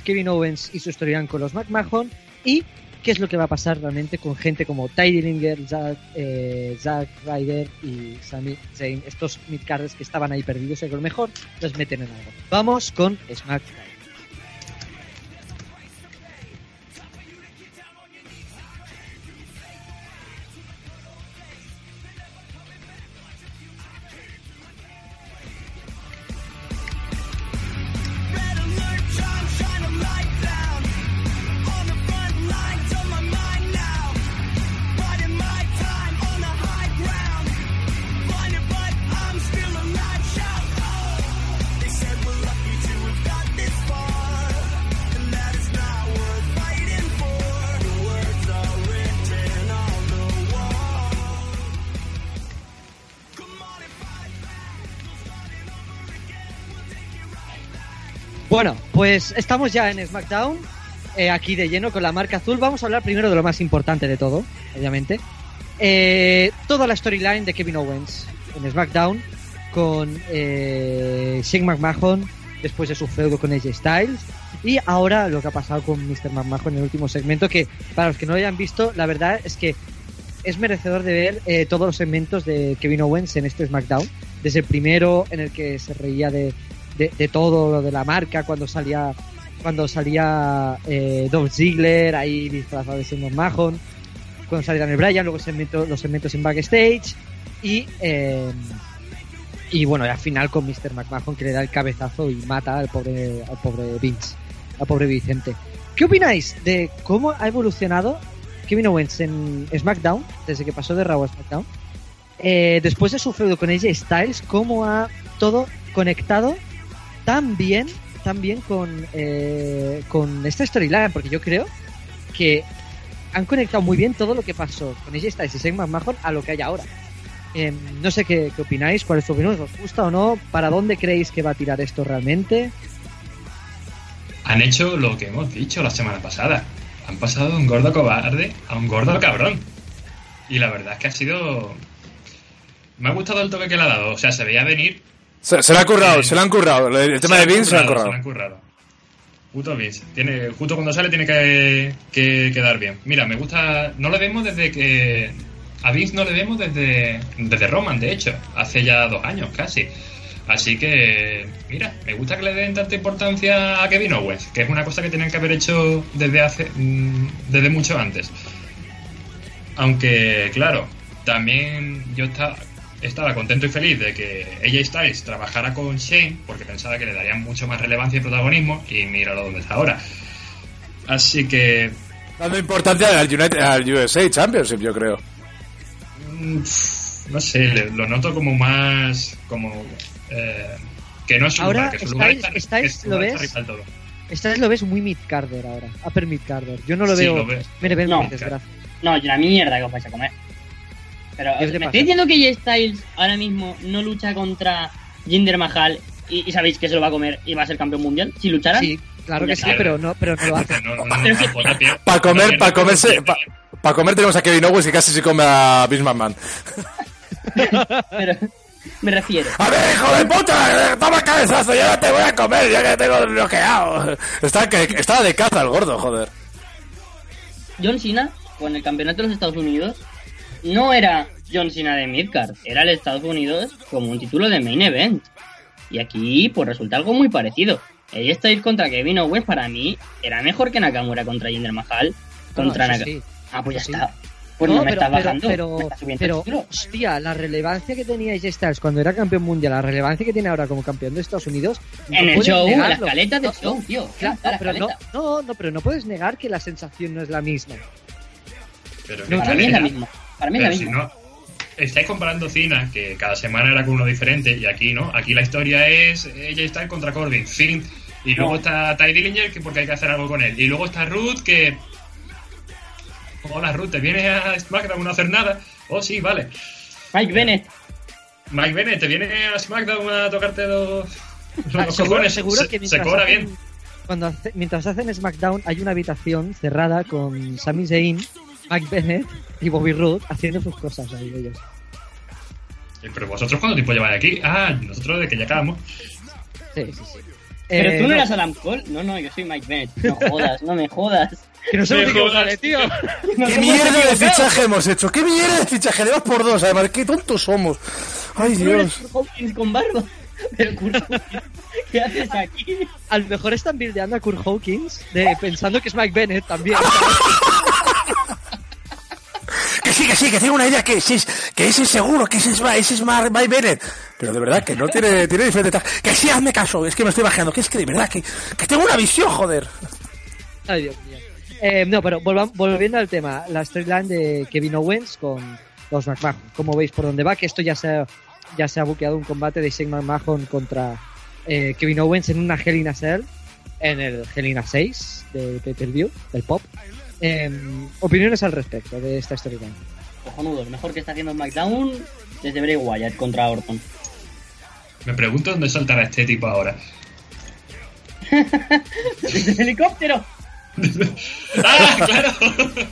Kevin Owens y su storyline con los McMahon, y qué es lo que va a pasar realmente con gente como Ty Dillinger, Zack, eh, Zack Ryder y Sami Zayn, estos midcarders que estaban ahí perdidos y que a lo mejor los meten en algo. Vamos con SmackDown. Pues estamos ya en SmackDown, eh, aquí de lleno con la marca azul. Vamos a hablar primero de lo más importante de todo, obviamente. Eh, toda la storyline de Kevin Owens en SmackDown con eh, Shane McMahon después de su feudo con AJ Styles y ahora lo que ha pasado con Mr. McMahon en el último segmento que para los que no lo hayan visto la verdad es que es merecedor de ver eh, todos los segmentos de Kevin Owens en este SmackDown desde el primero en el que se reía de, de, todo lo de la marca cuando salía cuando salía eh, Dolph Ziggler ahí disfrazado de Shane McMahon cuando salía Daniel Bryan luego los segmentos en backstage. Y eh, y bueno al final con Mr. McMahon que le da el cabezazo y mata al pobre al pobre Vince al pobre Vicente. ¿qué opináis de cómo ha evolucionado Kevin Owens en SmackDown desde que pasó de Raw a SmackDown eh, después de su feudo con AJ Styles cómo ha todo conectado tan bien tan bien con eh, con esta storyline porque yo creo que han conectado muy bien todo lo que pasó con AJ Styles y Shane McMahon a lo que hay ahora Eh, no sé qué, qué opináis, cuál es tu opinión, ¿os gusta o no? ¿Para dónde creéis que va a tirar esto realmente? Han hecho lo que hemos dicho la semana pasada. Han pasado de un gordo cobarde a un gordo cabrón. Y la verdad es que ha sido. Me ha gustado el toque que le ha dado. O sea, se veía venir. Se, se le ha currado, se le han currado. El tema de han Vince se le han currado. Se le han currado. Puto Vince. Tiene, justo cuando sale tiene que, que quedar bien. Mira, me gusta. No le vemos desde que. A Vince no le vemos desde, desde Roman, de hecho. Hace ya dos años casi. Así que, mira, me gusta que le den tanta importancia a Kevin Owens, que es una cosa que tenían que haber hecho desde hace. mm, desde mucho antes. Aunque, claro, también yo estaba, estaba contento y feliz de que AJ Styles trabajara con Shane, porque pensaba que le darían mucho más relevancia y protagonismo, y míralo donde está ahora. Así que, Dando importancia al, United, al USA Championship, yo creo. mm, no sé, lo noto como más. como. eh, que no es su Ahora, lugar, que su lugar Styles- está, Styles, su ¿lo lugar ves? está vez lo ves muy mid-carder ahora, upper mid-carder. Yo no lo Sí, veo lo ves. No, desgracia. No, una mierda que os vais a comer. Pero, ¿Qué ¿me pasa? estoy diciendo que J Styles ahora mismo no lucha contra Jinder Mahal y, y sabéis que se lo va a comer y va a ser campeón mundial? Si lucharan, Sí, Claro que sí, Claro. pero no, pero no lo hace. No, no, no, no, joder, tío. Para comer, para comerse, para comer tenemos a Kevin Owens y casi se come a Vince McMahon. Pero me refiero. A ver, hijo de puta, toma cabezazo, yo no te voy a comer, ya que tengo bloqueado. Está, que, estaba de caza el gordo, joder. John Cena, con el campeonato de los Estados Unidos, no era John Cena de Midcard, era el Estados Unidos como un título de main event. Y aquí, pues resulta algo muy parecido. El Styles contra Kevin Owens para mí era mejor que Nakamura contra Jinder Mahal. Contra No, sí. Ah, pues ya Sí. está. Pues no, me está bajando. Pero, me está subiendo pero, el título. hostia, la relevancia que tenía AJ Styles cuando era campeón mundial, la relevancia que tiene ahora como campeón de Estados Unidos. no En el show, en la negarlo. escaleta del No, show, tío. Claro, pero no, no, no, pero no puedes negar que la sensación no es la misma. Pero No, Para mí es la misma. Para mí es la Pero si no, estáis comparando Cena, que cada semana era con uno diferente, y aquí no. Aquí la historia es ella está contra Corbin, fin. Y luego No. está Ty Dillinger, que porque hay que hacer algo con él. Y luego está Ruth, que. Hola Ruth, ¿te vienes a SmackDown a no hacer nada? Oh, sí, vale. Mike Bennett. Mike Bennett, ¿te vienes a SmackDown a tocarte los, Ah, los seguro, cojones? seguro se, que se mientras cobra hacen, bien. Cuando hace- mientras hacen SmackDown hay una habitación cerrada con Sami Zayn, Mike Bennett y Bobby Roode haciendo sus cosas ahí ellos. Eh, Pero vosotros, ¿cuánto tiempo lleváis aquí? Ah, nosotros de que ya acabamos. Sí, sí, sí. Pero Eh, tú no no, eras Adam Cole. No, no, yo soy Mike Bennett. No jodas, no me jodas. Que no se Me jodas. vale, tío. No ¿Qué mierda de fichaje hemos hecho? ¿Qué mierda de fichaje? Le vas por dos, además, qué tontos somos. Ay, Tú Dios. Con barba. Pero Kurt Hawkins, ¿qué haces aquí? A lo mejor están bildeando a Kurt Hawkins de, pensando que es Mike Bennett también. Que sí, que tengo una idea que, sí, que ese es seguro, que ese es, ese es Bennett. Pero de verdad que no tiene, tiene diferente. Que sí, hazme caso, es que me estoy bajando. Que es que de verdad que, que tengo una visión, joder. Ay, Dios mío. Eh, no, pero volviendo al tema, la storyline de Kevin Owens con los McMahon. Como veis por dónde va, que esto ya se ha, ya se ha buqueado un combate de Shane McMahon contra eh, Kevin Owens en una Hell in a Cell, en el Hell in a 6 de pay-per-view, del pop. Eh, opiniones al respecto de esta storyline. Cojonudo, lo mejor que está haciendo SmackDown desde Bray Wyatt contra Orton. Me pregunto dónde saltará este tipo ahora. ¡Desde el helicóptero! ¡Ah, claro!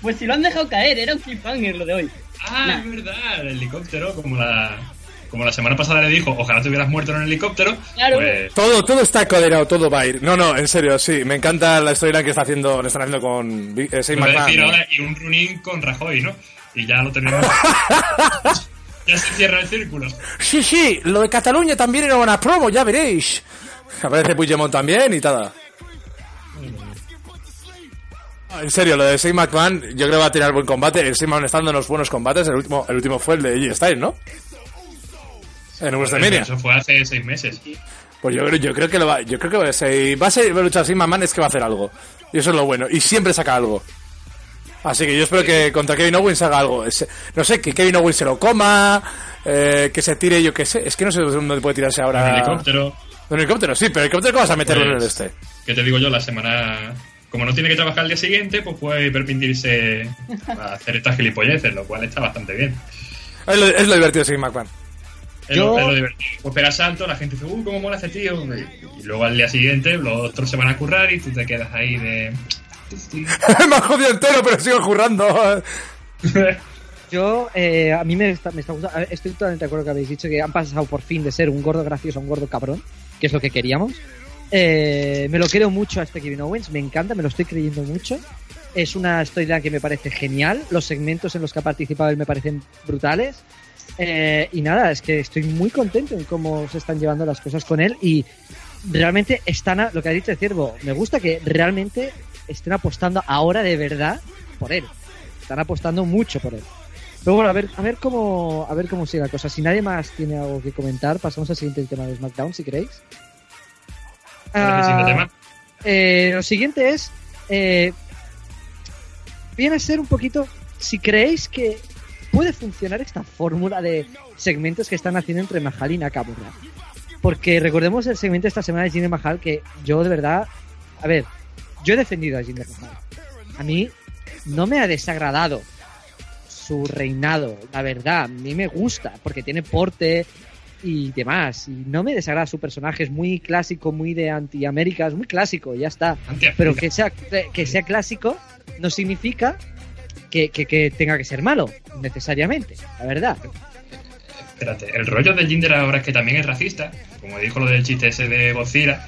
Pues si lo han dejado caer, era un cliffhanger lo de hoy. Ah, Nah. es verdad, el helicóptero, como la, como la semana pasada le dijo, ojalá te hubieras muerto en el helicóptero. Claro. Pues, Todo, todo está coordinado, todo va a ir. No, no, en serio, sí. Me encanta la storyline que está haciendo, le están haciendo con eh, McMahon. ahora, y un runín con Rajoy, ¿no? Y ya lo tenemos. ya se cierra el círculo. Sí, sí, lo de Cataluña también era una promo, ya veréis. Aparece Puigdemont también y tal. Ah, En serio, lo de Shane McMahon, yo creo que va a tener buen combate. El Shane McMahon está dando unos buenos combates. El último, el último fue el de AJ Styles, ¿no? En WrestleMania. Eso fue hace seis meses. Pues yo creo, yo creo que lo va, yo creo que si va a ser va a luchar Shane McMahon es que va a hacer algo. Y eso es lo bueno. Y siempre saca algo. Así que yo espero que contra Kevin Owens haga algo. No sé, que Kevin Owens se lo coma, eh, que se tire, yo qué sé. Es que no sé dónde puede tirarse ahora. el helicóptero. El helicóptero, sí, pero el helicóptero ¿cómo vas a meterlo en el Pues, este? ¿Qué te digo yo? La semana. Como no tiene que trabajar al día siguiente, pues puede permitirse a hacer estas gilipolleces, lo cual está bastante bien. Es lo, es lo divertido de McMahon. Es, Yo- lo, es lo divertido. Pues pega salto, la gente dice, uy, cómo mola este tío. Y, y luego al día siguiente los otros se van a currar y tú te quedas ahí de. Me ha jodido entero, pero sigo jurando. Yo, eh, a mí me está, me está gustando. Estoy totalmente de acuerdo que habéis dicho que han pasado por fin de ser un gordo gracioso a un gordo cabrón, que es lo que queríamos. Eh, me lo creo mucho a este Kevin Owens, me encanta, me lo estoy creyendo mucho. Es una storyline que me parece genial. Los segmentos en los que ha participado él me parecen brutales. Eh, y nada, es que estoy muy contento en cómo se están llevando las cosas con él. Y realmente están, a- lo que ha dicho el ciervo, me gusta que realmente estén apostando ahora de verdad por él. Están apostando mucho por él. Pero bueno, a ver, a ver cómo, a ver cómo sigue la cosa. Si nadie más tiene algo que comentar, pasamos al siguiente tema de SmackDown, si queréis. ¿Cuál es el siguiente Ah, tema? eh, lo siguiente es, eh, viene a ser un poquito, si creéis que puede funcionar esta fórmula de segmentos que están haciendo entre Mahal y Nakamura. Porque recordemos el segmento de esta semana de Jinder Mahal que yo de verdad, a ver, yo he defendido a Jinder Mahal. A mí no me ha desagradado su reinado, la verdad, a mí me gusta porque tiene porte, y demás. Y no me desagrada su personaje, es muy clásico, muy de anti-América, es muy clásico, ya está. Pero que sea, que sea clásico no significa que, que- que tenga que ser malo, necesariamente, la verdad. Espérate, el rollo de Jinder ahora es que también es racista, como dijo lo del chiste ese de Godzilla.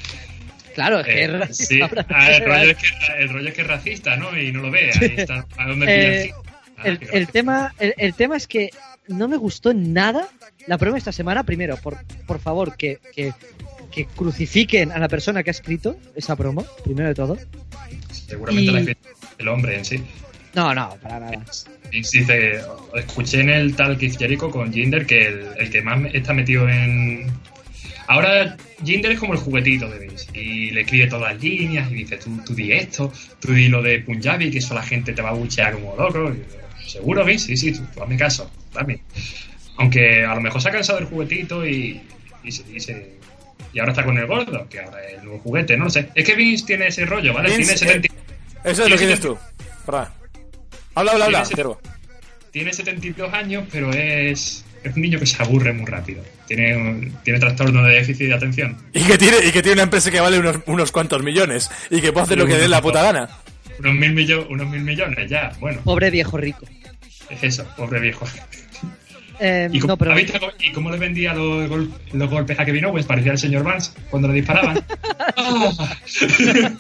Claro, es que Eh, es racista, sí, ah, el, rollo es que, el rollo es que es racista, ¿no? Y no lo ve, ahí está. ¿A dónde Eh, el? Ah, el, el tema, el, el tema es que no me gustó nada la promo esta semana. Primero, por, por favor, que, que, que crucifiquen a la persona que ha escrito esa promo, primero de todo. Seguramente y- la escrito el hombre en sí. No, no, para nada. Dice, escuché en el tal Keith Jericho con Jinder que el, el que más está metido en... Ahora Jinder es como el juguetito de Vince y le escribe todas las líneas y dice, tú, tú di esto, tú di lo de Punjabi, que eso la gente te va a buchear como loco. Y Seguro, Vince, sí, sí, tú, tú hazme caso, dame. Aunque a lo mejor se ha cansado del juguetito y, y, se, y se- y ahora está con el gordo, que ahora es el nuevo juguete, no lo sé. Es que Vince tiene ese rollo, ¿vale? Vince, tiene 70... Eso es lo que dices tú. Habla, habla, habla, tiene 72 años, pero es, es un niño que se aburre muy rápido. Tiene, un- tiene trastorno de déficit de atención. Y que tiene, y que tiene una empresa que vale unos, unos cuantos millones y que puede hacer lo que dé la puta gana. Unos mil, millo- unos mil millones, ya. Bueno, Pobre viejo rico. es eso, pobre viejo. Eh, ¿Y cómo, no, pero ¿has visto cómo- y cómo le vendía los, gol- los golpes a Kevin Owens? Parecía el señor Vance cuando le disparaban.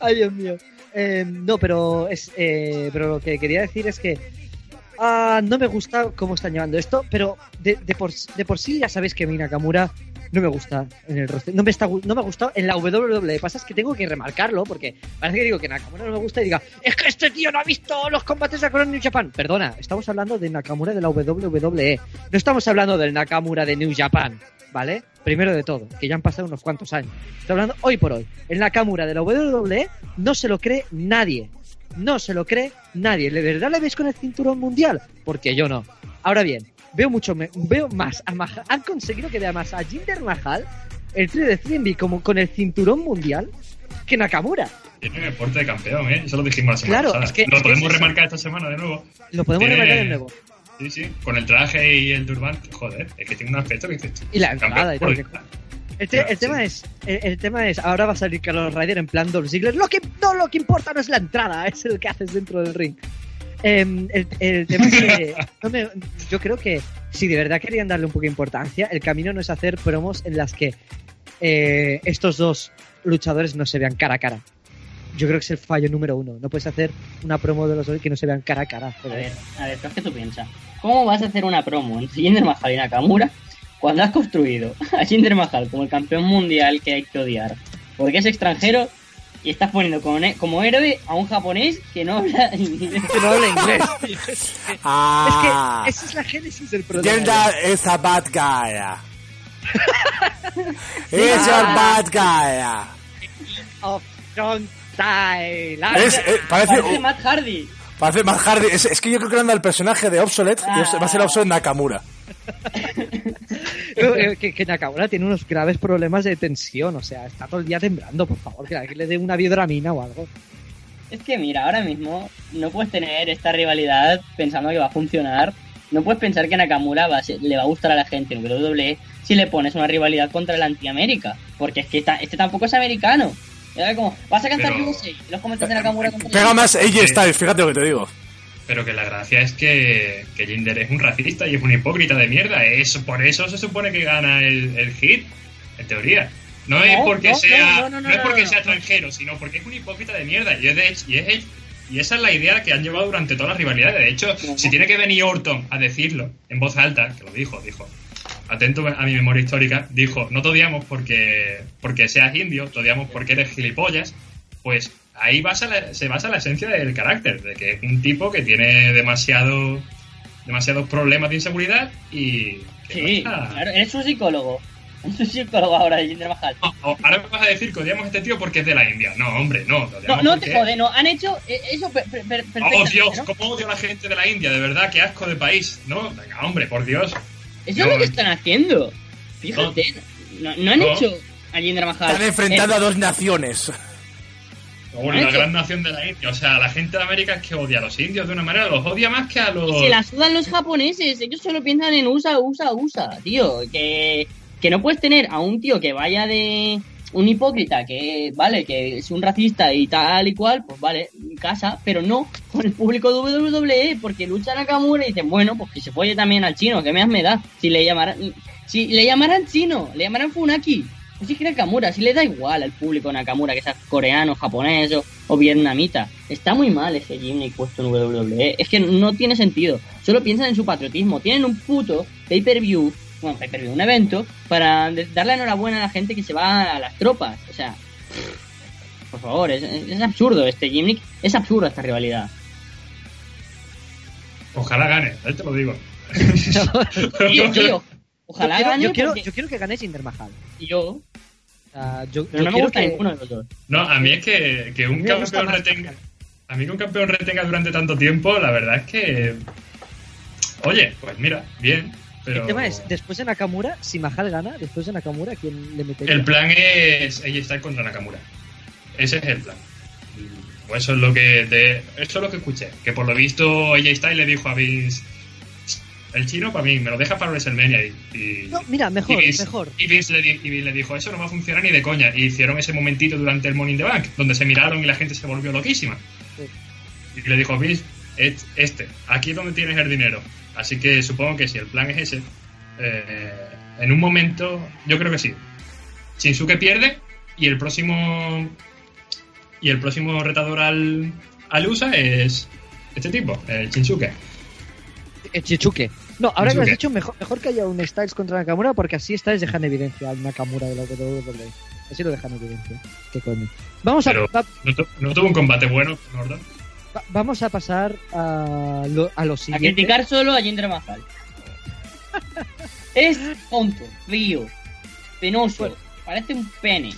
Ay, Dios mío. Eh, no, pero es, eh, pero lo que quería decir es que ah, no me gusta cómo están llevando esto, pero de, por, de por sí ya sabéis que mi Nakamura no me gusta en el roster. No me, está, no me ha gustado en la WWE. Pasa es que tengo que remarcarlo porque parece que digo que Nakamura no me gusta y diga, es que este tío no ha visto los combates de New Japan. Perdona, estamos hablando de Nakamura de la WWE. No estamos hablando del Nakamura de New Japan, ¿vale? Primero de todo, que ya han pasado unos cuantos años. Estoy hablando hoy por hoy. El Nakamura de la WWE no se lo cree nadie. No se lo cree nadie. ¿De verdad le veis con el cinturón mundial? Porque yo no. Ahora bien, veo mucho me- veo más a Mahal. Han conseguido que vea más a Jinder Mahal, el trío de 3 como con el cinturón mundial, que Nakamura. Tiene el porte de campeón, ¿eh? Eso lo dijimos la semana Claro, pasada. es que- lo es que podemos es remarcar esta semana de nuevo. Lo podemos Tiene- remarcar de nuevo. Sí, sí, con el traje y el turbante. Joder, es que tiene un aspecto que dices. Y la entrada y todo. Detrás. El, te- Ya, el tema es, el, el tema es, ahora va a salir Carlos Ryder en plan Dolph Ziggler. Lo que, no, lo que importa no es la entrada, es el que haces dentro del ring. Em, el, el tema es que no me- yo creo que si de verdad querían darle un poco de importancia, el camino no es hacer promos en las que eh, estos dos luchadores no se vean cara a cara. Yo creo que es el fallo número uno. No puedes hacer una promo de los dos que no se vean cara a cara. A ver, a ver, que tú piensas, ¿cómo vas a hacer una promo entre Jinder Mahal y Nakamura cuando has construido a Jinder Mahal como el campeón mundial que hay que odiar? Porque es extranjero y estás poniendo como, ne- como héroe a un japonés que no habla inglés. Que no habla inglés. Ah, Es que esa es la génesis del problema. Jinder is a bad guy. He's a bad guy. Of John. Es, eh, parece, Parece Matt Hardy. parece más Hardy. Es, es que yo creo que dado el personaje de Obsolete. y va a ser Obsolete Nakamura. Eh, que, que Nakamura tiene unos graves problemas de tensión, o sea, está todo el día temblando, por favor, que alguien le dé una biodramina o algo. Es que mira, ahora mismo no puedes tener esta rivalidad pensando que va a funcionar. No puedes pensar que Nakamura va a ser- le va a gustar a la gente en WWE si le pones una rivalidad contra el anti-América. Porque es que esta- este tampoco es americano. Era como, vas a cantar Pero- USA y los comentarios de Nakamura contra el Pega más AJ Styles, fíjate lo que te digo. Pero que la gracia es que, que Jinder es un racista y es un hipócrita de mierda. Eso, por eso se supone que gana el, el hit, en teoría. No, es porque no, sea no, es porque sea extranjero, sino porque es un hipócrita de mierda. Y, es de hecho- y, es, y esa es la idea que han llevado durante todas las rivalidades. De hecho, si tiene que venir Orton a decirlo en voz alta, que lo dijo, dijo, atento a mi memoria histórica, dijo, no te odiamos porque, porque seas indio, te odiamos porque eres gilipollas, pues ahí basa la- se basa la esencia del carácter, de que es un tipo que tiene demasiado demasiados problemas de inseguridad y Sí, claro, eres un psicólogo. Un psicólogo ahora de Jinder Mahal. No, ahora me vas a decir que odiamos a este tío porque es de la India. No, hombre, no. No, no porque- te jode, no. Han hecho eh, eso per- per- per- Oh, Dios, ¿no? cómo odio a la gente de la India, de verdad, qué asco de país. No, venga, hombre, por Dios. Eso es lo que están haciendo. Fíjate, no, no han No. hecho a Jinder Mahal. Están enfrentando a dos naciones. La gran nación de la India. O sea, la gente de América es que odia a los indios de una manera, los odia más que a los. Se la sudan los japoneses. Ellos solo piensan en USA, USA, USA, tío. Que, que no puedes tener a un tío que vaya de un hipócrita, que vale, que es un racista y tal y cual, pues vale, en casa, pero no con el público WWE, porque lucha Nakamura y dicen, bueno, pues que se folle también al chino, que me me da. Si le llamaran, si le llamaran chino, le llamaran Funaki. Pues si que Nakamura, si le da igual al público Nakamura que sea coreano, japonés o, o vietnamita. Está muy mal ese gimmick puesto en WWE. Es que no tiene sentido. Solo piensan en su patriotismo. Tienen un puto pay-per-view, bueno, pay-per-view, un evento, para darle enhorabuena a la gente que se va a las tropas. O sea, por favor, es, es absurdo este gimmick. Es absurdo esta rivalidad. Ojalá gane, ahí te lo digo. Tío, tío, ojalá yo quiero, gane yo quiero, porque- yo quiero que gane Jinder Mahal. y yo, O yo, pero yo no me gusta que- ninguno de los dos. No, a mí es que, que un campeón retenga. A mí que un campeón retenga durante tanto tiempo, la verdad es que. Oye, pues mira, bien. Pero El tema es, después de Nakamura, si Mahal gana, después de Nakamura, ¿quién le metería? el plan es ella Styles contra Nakamura. Ese es el plan. Pues eso es lo que de, eso es lo que escuché. Que por lo visto ella Styles le dijo a Vince el chino para mí, me lo deja para WrestleMania y, y- No, mira, mejor, y Vince, mejor. y Vince le, di- y Vince le dijo, eso no va a funcionar ni de coña. Y hicieron ese momentito durante el Morning the Bank, donde se miraron y la gente se volvió loquísima. Sí. Y le dijo, Vince, es este, aquí es donde tienes el dinero. Así que supongo que si el plan es ese, eh, en un momento, yo creo que sí. Shinsuke pierde y el próximo y el próximo retador al, al USA es este tipo, el Shinsuke. El Chichuque. No, ahora que lo has dicho, mejor, mejor que haya un Styles contra Nakamura, porque así Styles deja en evidencia al Nakamura de la WWE. Así lo deja en evidencia. Qué coño. Vamos a, Pero- va- No, tu- no tuvo un combate bueno, Gordon. va- vamos a pasar a lo, a lo A siguiente. criticar solo a Jinder Mahal. es tonto, frío, penoso, parece un pene.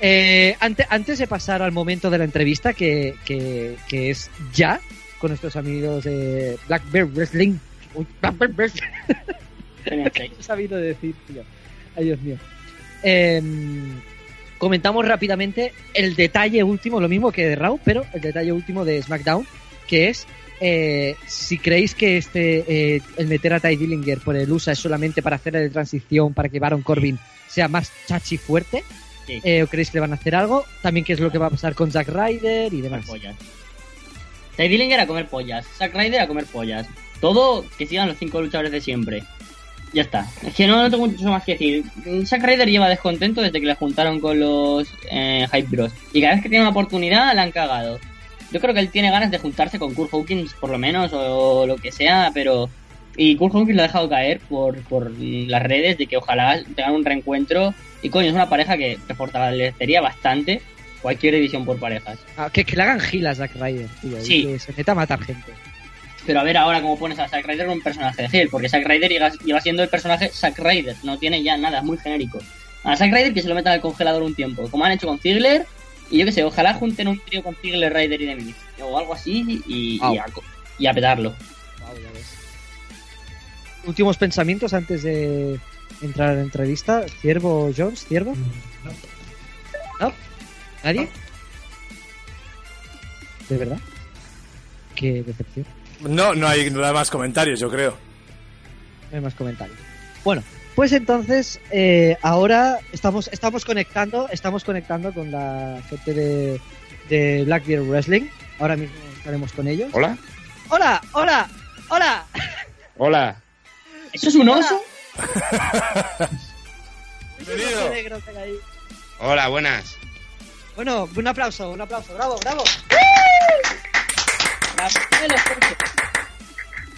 Eh, ante- antes de pasar al momento de la entrevista, que, que, que es ya, con nuestros amigos de Black Bear Wrestling. Uy, he sabido decir, tío. Ay, Dios mío. Em, comentamos rápidamente el detalle último, lo mismo que de Raw, pero el detalle último de SmackDown, que es eh, si creéis que este eh, el meter a Ty Dillinger por el USA es solamente para hacer de transición para que Baron Corbin sea más chachi fuerte, Sí. eh, o creéis que le van a hacer algo, también qué es lo que va a pasar con Zack Ryder y demás. pollas. Ty Dillinger a comer pollas, Zack Ryder a comer pollas. Todo que sigan los cinco luchadores de siempre. Ya está. Es que no, no tengo mucho más que decir. Zack Ryder lleva descontento desde que le juntaron con los eh, Hype Bros. Y cada vez que tiene una oportunidad la han cagado. Yo creo que él tiene ganas de juntarse con Kurt Hawkins por lo menos o lo que sea, pero... Y Kurt Hawkins lo ha dejado caer por, por las redes de que ojalá tengan un reencuentro. Y coño, es una pareja que, que fortalecería bastante cualquier división por parejas. Ah, que, que le hagan gil a Zack Ryder, tío, y Sí. que se meta a matar gente. Pero a ver ahora cómo pones a Zack Ryder con un personaje de Hell, porque Zack Ryder lleva, lleva siendo el personaje Zack Ryder, no tiene ya nada, es muy genérico. A Zack Ryder que se lo metan al congelador un tiempo, como han hecho con Ziggler, y yo que sé, ojalá junten un trío con Ziggler, Ryder y Demi, o algo así, y, y, Au. a, y a petarlo. Últimos pensamientos antes de entrar a la entrevista. Ciervo Jones, Ciervo. ¿No? ¿Nadie? ¿De verdad? Qué decepción. No, no hay nada más comentarios, yo creo. No hay más comentarios. Bueno, pues entonces eh, ahora estamos estamos conectando estamos conectando con la gente de, de Blackbeard Wrestling. Ahora mismo estaremos con ellos. Hola. Hola, hola, hola. Hola. ¿Eso es un oso? Negro que hay. Hola, buenas. Bueno, un aplauso, un aplauso, bravo, bravo. La puta de los osos.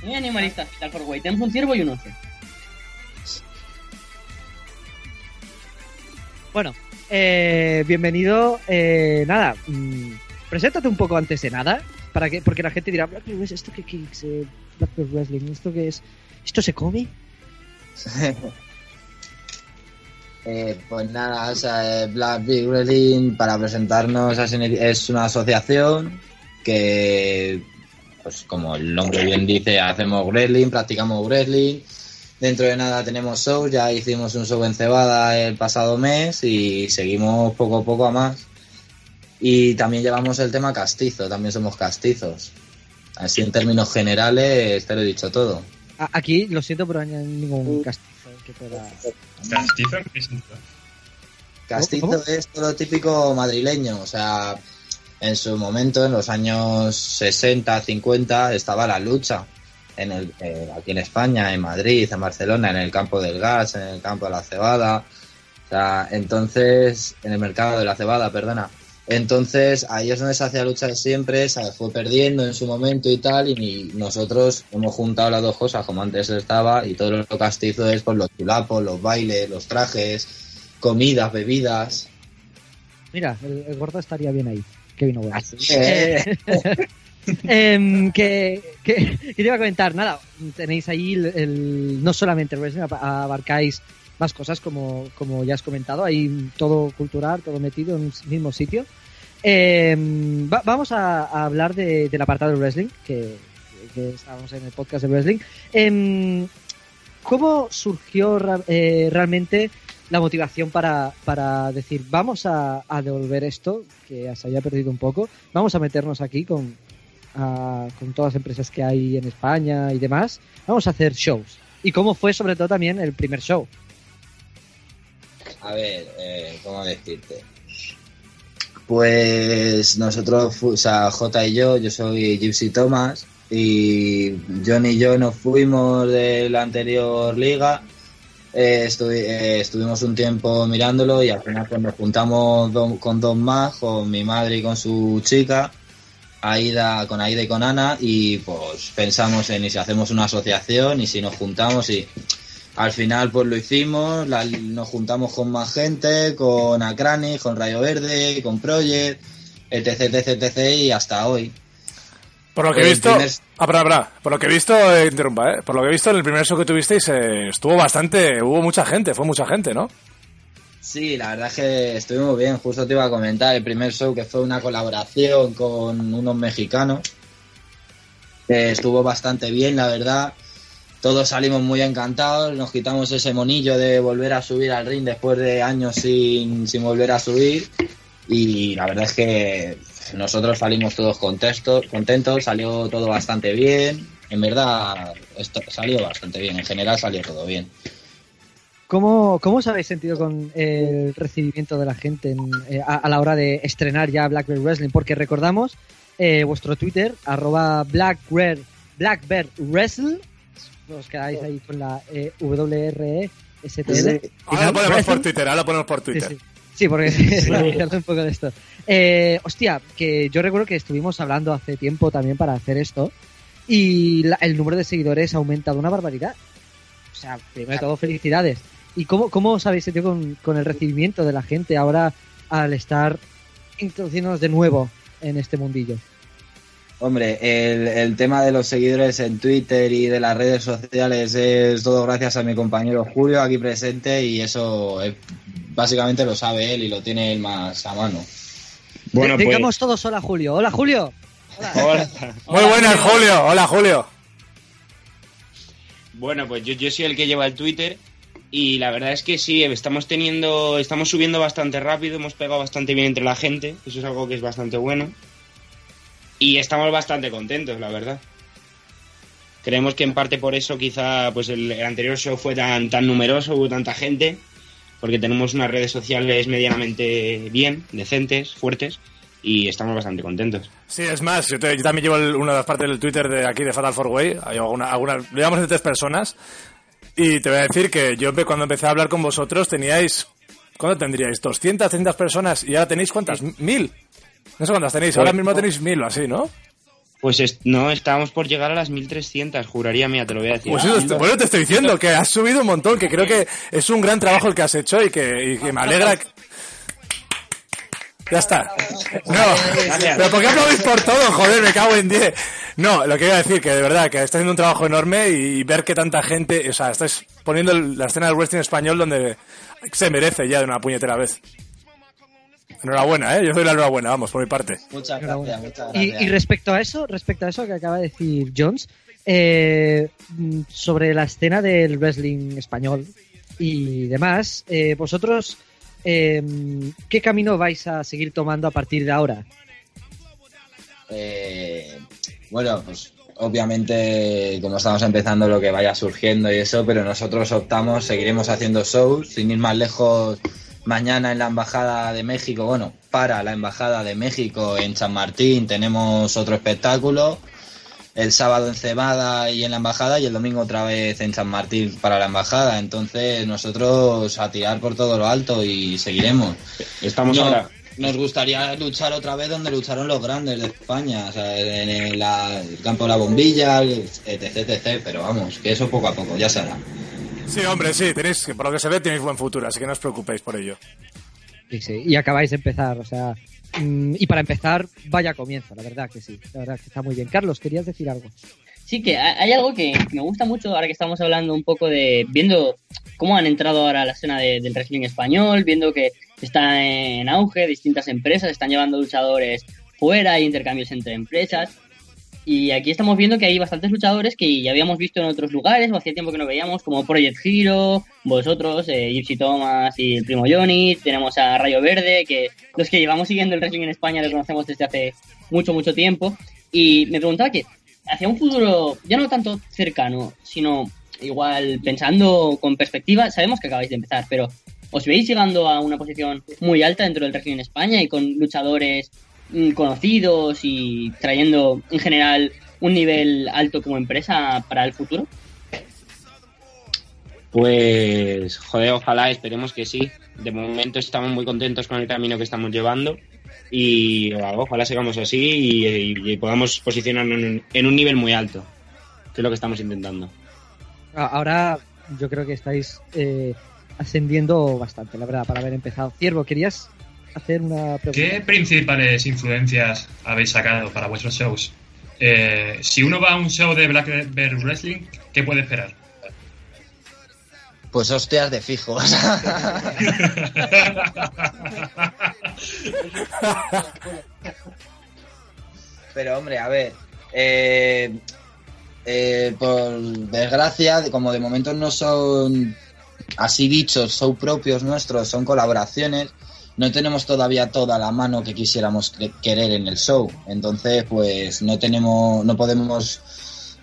Muy animalista, Hospital for Way. Tenemos un ciervo y un oso. Bueno, eh, bienvenido. Eh, nada, mm, preséntate un poco antes de nada, para que, porque la gente dirá, Blackbeard Wrestling, ¿esto qué, qué es? eh, Blackbeard Wrestling, ¿esto qué es? ¿Esto se come? Eh, pues nada, o sea, eh, Black Big Wrestling, para presentarnos, es una asociación que, pues como el nombre bien dice, hacemos wrestling, practicamos wrestling. Dentro de nada tenemos shows, ya hicimos un show en Cebada el pasado mes y seguimos poco a poco a más. Y también llevamos el tema castizo, también somos castizos. Así en términos generales, te lo he dicho todo. Aquí, lo siento, pero no hay ningún castizo que pueda... ¿Castizo en qué sentido? Castizo ¿Cómo? es todo lo típico madrileño, o sea, en su momento, en los años 60, 50, estaba la lucha. En el, eh, aquí en España, en Madrid, en Barcelona, en el campo del gas, en el campo de la cebada. O sea, entonces, en el mercado de la cebada, perdona. Entonces, ahí es donde se hacía lucha siempre, se fue perdiendo en su momento y tal, y nosotros hemos juntado las dos cosas, como antes estaba, y todo lo castizo es por los chulapos, los bailes, los trajes, comidas, bebidas. Mira, el gordo estaría bien ahí. Qué vino bueno. Así que, Em, que, que, que te iba a comentar, nada, tenéis ahí el, el- no solamente el wrestling, ab- abarcáis más cosas como, como ya has comentado, hay todo cultural, todo metido en un mismo sitio. Va- vamos a, a hablar de- del apartado del wrestling, que, que estábamos en el podcast de wrestling. Em, ¿Cómo surgió eh, realmente la motivación para, para decir, vamos a, a devolver esto, que se haya perdido un poco, vamos a meternos aquí con, a- con todas las empresas que hay en España y demás, vamos a hacer shows. Y cómo fue sobre todo también el primer show. a ver, eh, ¿cómo decirte? Pues nosotros, o sea, J y yo, yo soy Gypsy Thomas, y John y yo nos fuimos de la anterior liga, eh, eh, estuvimos un tiempo mirándolo y al final pues nos juntamos con dos más, con mi madre y con su chica, Aida, con Aida y con Ana, y pues pensamos en y si hacemos una asociación y si nos juntamos y al final pues lo hicimos, la- nos juntamos con más gente, con Acrani, con Rayo Verde, con Project, etc, etc, etc, y hasta hoy. Por lo que he visto, primer- ah, perdón, perdón. por lo que he visto, eh, interrumpa, ¿eh? Por lo que he visto en el primer show que tuvisteis eh, estuvo bastante, hubo mucha gente, fue mucha gente, ¿no? Sí, la verdad es que estuvimos bien, justo te iba a comentar el primer show que fue una colaboración con unos mexicanos. Eh, estuvo bastante bien, la verdad. Todos salimos muy encantados, nos quitamos ese monillo de volver a subir al ring después de años sin, sin volver a subir. Y la verdad es que nosotros salimos todos contentos, contentos, salió todo bastante bien. En verdad, esto salió bastante bien, en general salió todo bien. ¿Cómo, ¿Cómo os habéis sentido con el recibimiento de la gente en- eh, a, a la hora de estrenar ya Black Bear Wrestling? Porque recordamos eh, vuestro Twitter, arroba Black Bear, Black Bear Wrestle. Os quedáis ahí con la eh, WRESTL. Ahora lo ponemos por. Twitter, ahora lo ponemos por Sí, Twitter. sí. Sí, porque se hace un poco de esto. Eh, hostia, que yo recuerdo que estuvimos hablando hace tiempo también para hacer esto y la- el número de seguidores ha aumentado una barbaridad. O sea, primero de todo, felicidades. ¿Y cómo, cómo os habéis sentido con, con el recibimiento de la gente ahora al estar introduciéndonos de nuevo en este mundillo? Hombre, el, el tema de los seguidores en Twitter y de las redes sociales es todo gracias a mi compañero Julio aquí presente y eso eh, básicamente lo sabe él y lo tiene él más a mano. Bueno, pues. Digamos todos hola Julio. Hola Julio. Hola. Muy buenas, Julio. Hola, Julio. Bueno, pues yo, yo soy el que lleva el Twitter y la verdad es que sí, estamos teniendo, estamos subiendo bastante rápido, hemos pegado bastante bien entre la gente, eso es algo que es bastante bueno y estamos bastante contentos, la verdad. Creemos que en parte por eso quizá pues el, anterior show fue tan, tan numeroso, hubo tanta gente, porque tenemos unas redes sociales medianamente bien, decentes, fuertes y estamos bastante contentos. Sí, es más, yo, te- yo también llevo una de las partes del Twitter de aquí de Fatal Four Way. Hay alguna, alguna, lo llevamos de tres personas. Y te voy a decir que yo cuando empecé a hablar con vosotros teníais. ¿Cuánto tendríais? ¿200, 300 personas? ¿Y ahora tenéis cuántas? ¿Mil? No sé cuántas tenéis. Ahora mismo tenéis mil o así, ¿no? Pues es- no, estábamos por llegar a las 1300, juraría, mía, te lo voy a decir. Pues eso, te- bueno, te estoy diciendo que has subido un montón, que creo que es un gran trabajo el que has hecho y que, y que me alegra. que- Ya está. No, pero ¿por qué aplaudís por todo? Joder, me cago en 10. No, lo que iba a decir, que de verdad, que está haciendo un trabajo enorme y ver que tanta gente, o sea, estáis poniendo la escena del wrestling español donde se merece ya de una puñetera vez. Enhorabuena, ¿eh? Yo doy la enhorabuena, vamos, por mi parte. Muchas gracias. y respecto a eso, respecto a eso que acaba de decir Jones, eh, mm, sobre la escena del wrestling español y demás, eh, vosotros eh, ¿qué camino vais a seguir tomando a partir de ahora? Eh, bueno, pues obviamente como estamos empezando lo que vaya surgiendo y eso, pero nosotros optamos, seguiremos haciendo shows, sin ir más lejos, mañana en la Embajada de México, bueno, para la Embajada de México en San Martín tenemos otro espectáculo, el sábado en Cebada y en la Embajada y el domingo otra vez en San Martín para la Embajada, entonces nosotros a tirar por todo lo alto y seguiremos. Estamos No, ahora. Nos gustaría luchar otra vez donde lucharon los grandes de España, o sea, en el, la- el campo de la bombilla, etc, etc, pero vamos, que eso poco a poco, ya será. Sí, hombre, sí, tenéis, por lo que se ve tenéis buen futuro, así que no os preocupéis por ello. Sí, sí, y acabáis de empezar, o sea, mm, y para empezar, vaya comienzo, la verdad que sí, la verdad que está muy bien. Carlos, querías decir algo. Sí, que ha- hay algo que me gusta mucho ahora que estamos hablando un poco de viendo cómo han entrado ahora a la escena de- del wrestling español, viendo que está en auge, distintas empresas están llevando luchadores fuera, hay intercambios entre empresas. Y aquí estamos viendo que hay bastantes luchadores que ya habíamos visto en otros lugares o hacía tiempo que no veíamos, como Project Hero, vosotros, eh, Gypsy Thomas y el primo Johnny, tenemos a Rayo Verde, que los que llevamos siguiendo el wrestling en España lo conocemos desde hace mucho, mucho tiempo. Y me preguntaba que hacia un futuro ya no tanto cercano, sino igual pensando con perspectiva, sabemos que acabáis de empezar, pero ¿os veis llegando a una posición muy alta dentro del wrestling en España y con luchadores conocidos y trayendo en general un nivel alto como empresa para el futuro? Pues, joder, ojalá, esperemos que sí. De momento estamos muy contentos con el camino que estamos llevando y ojalá sigamos así y, y- y podamos posicionarnos en un, en un nivel muy alto, que es lo que estamos intentando. A- Ahora yo creo que estáis eh, ascendiendo bastante, la verdad, para haber empezado. Ciervo, ¿querías hacer una pregunta? ¿Qué principales influencias habéis sacado para vuestros shows? Eh, si uno va a un show de Black Bear Wrestling, ¿qué puede esperar? Pues hostias de fijo. o sea. Pero hombre, a ver, eh, eh, por desgracia, como de momento no son así dichos, son propios nuestros, son colaboraciones, no tenemos todavía toda la mano que quisiéramos que- querer en el show. Entonces, pues no tenemos, no podemos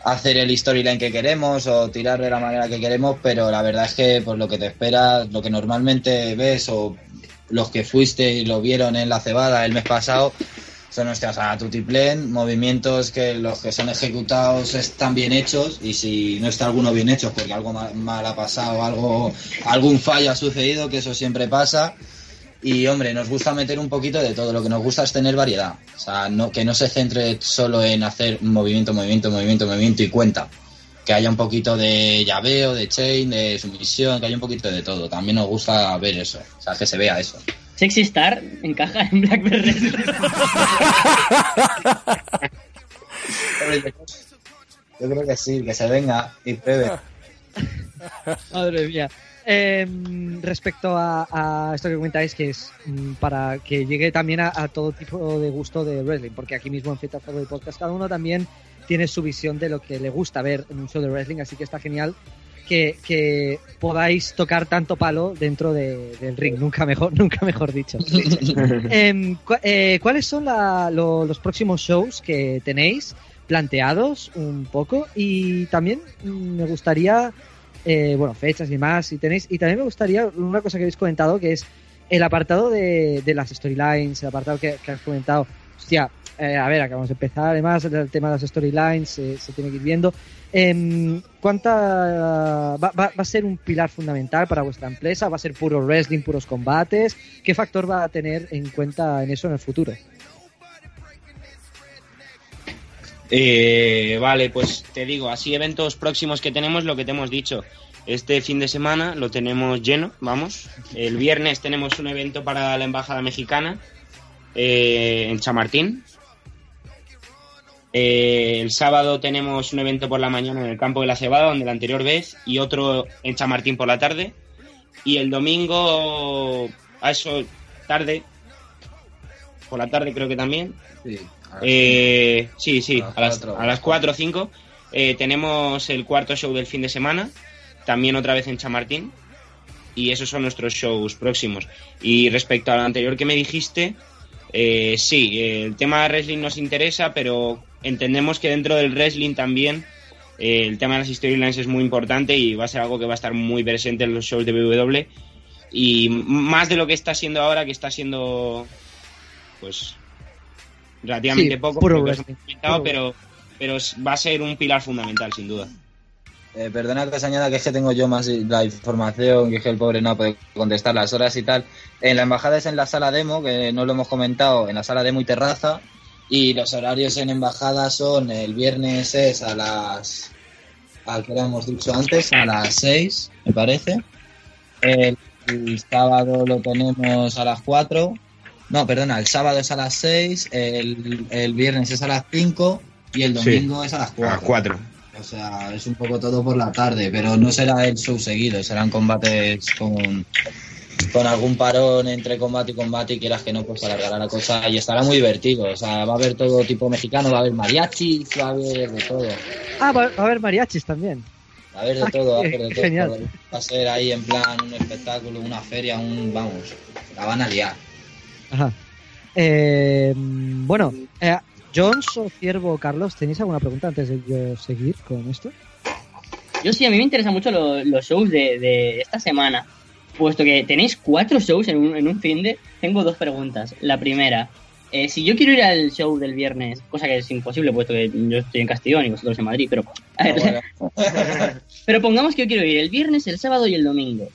hacer el storyline que queremos o tirar de la manera que queremos, pero la verdad es que pues lo que te esperas, lo que normalmente ves o los que fuiste y lo vieron en la cebada el mes pasado, son hostias a tutiplén, movimientos que los que son ejecutados están bien hechos y si no está alguno bien hecho porque algo ma- mal ha pasado, algo algún fallo ha sucedido, que eso siempre pasa. Y hombre, nos gusta meter un poquito de todo, lo que nos gusta es tener variedad, o sea, no, que no se centre solo en hacer movimiento, movimiento, movimiento, movimiento y cuenta. Que haya un poquito de llaveo, de chain, de sumisión, que haya un poquito de todo. También nos gusta ver eso, o sea, que se vea eso. Sexy Star encaja en Wrestling. Yo creo que sí, que se venga y pruebe. Madre mía. Eh, respecto a, a esto que comentáis, que es mm, para que llegue también a, a todo tipo de gusto de wrestling, porque aquí mismo en Feta Forward Podcast cada uno también tiene su visión de lo que le gusta ver en un show de wrestling, así que está genial que, que podáis tocar tanto palo dentro de- del ring, nunca mejor, nunca mejor dicho. Em, cu- eh, ¿Cuáles son la- lo- los próximos shows que tenéis planteados un poco? Y también mm, me gustaría, eh, bueno, fechas y más, si tenéis. Y también me gustaría una cosa que habéis comentado, que es el apartado de, de las storylines, el apartado que, has comentado. Hostia, eh, a ver, acabamos de empezar, además, el tema de las storylines eh, se tiene que ir viendo. Em, ¿Cuánta va- va a ser un pilar fundamental para vuestra empresa? ¿Va a ser puro wrestling, puros combates? ¿Qué factor va a tener en cuenta en eso en el futuro? Eh, vale, pues te digo, así eventos próximos que tenemos, lo que te hemos dicho. Este fin de semana lo tenemos lleno, vamos. El viernes tenemos un evento para la Embajada Mexicana eh, en Chamartín. Eh, el sábado tenemos un evento por la mañana en el campo de la Cebada, donde la anterior vez, y otro en Chamartín por la tarde. Y el domingo, a eso tarde, por la tarde creo que también, Sí. Eh, sí, sí, A las a las, cuatro. a las 4 o 5 eh, tenemos el cuarto show del fin de semana, también otra vez en Chamartín. y esos son nuestros shows próximos. Y respecto a lo anterior que me dijiste, eh, sí, el tema de wrestling nos interesa, pero entendemos que dentro del wrestling también eh, el tema de las storylines es muy importante y va a ser algo que va a estar muy presente en los shows de WWE y más de lo que está siendo ahora, que está siendo pues relativamente Sí, poco, puro wrestling, pero, pero va a ser un pilar fundamental, sin duda. Eh, perdona que os añada que es que tengo yo más la información, que es que el pobre no puede contestar las horas y tal. En la embajada es en la sala demo, que no lo hemos comentado, en la sala demo y terraza. Y los horarios en embajada son el viernes es a las. a que hemos dicho antes, a las 6, me parece. El, el sábado lo tenemos a las 4. No, perdona, el sábado es a las 6, el, el viernes es a las 5 y el Sí. domingo es a las 4. A cuatro. O sea, es un poco todo por la tarde, pero no será el show seguido, serán combates con, con algún parón entre combate y combate y quieras que no, pues alargará la cosa y estará muy divertido. O sea, va a haber todo tipo mexicano, va a haber mariachis, va a haber de todo. Ah, va, a haber mariachis también. Va a haber de Ah, todo, va a haber de todo. genial. Va a ser ahí en plan un espectáculo, una feria, un. Vamos, la van a liar. Ajá. Eh, bueno, eh, Jones o Ciervo Carlos, ¿tenéis alguna pregunta antes de yo seguir con esto? Yo sí, a mí me interesan mucho lo- los shows de, de esta semana. Puesto que tenéis cuatro shows en un, en un fin de, tengo dos preguntas. La primera, eh, si yo quiero ir al show del viernes, cosa que es imposible puesto que yo estoy en Castellón y vosotros en Madrid, pero a ver, Ah, bueno. pero pongamos que yo quiero ir el viernes, el sábado y el domingo.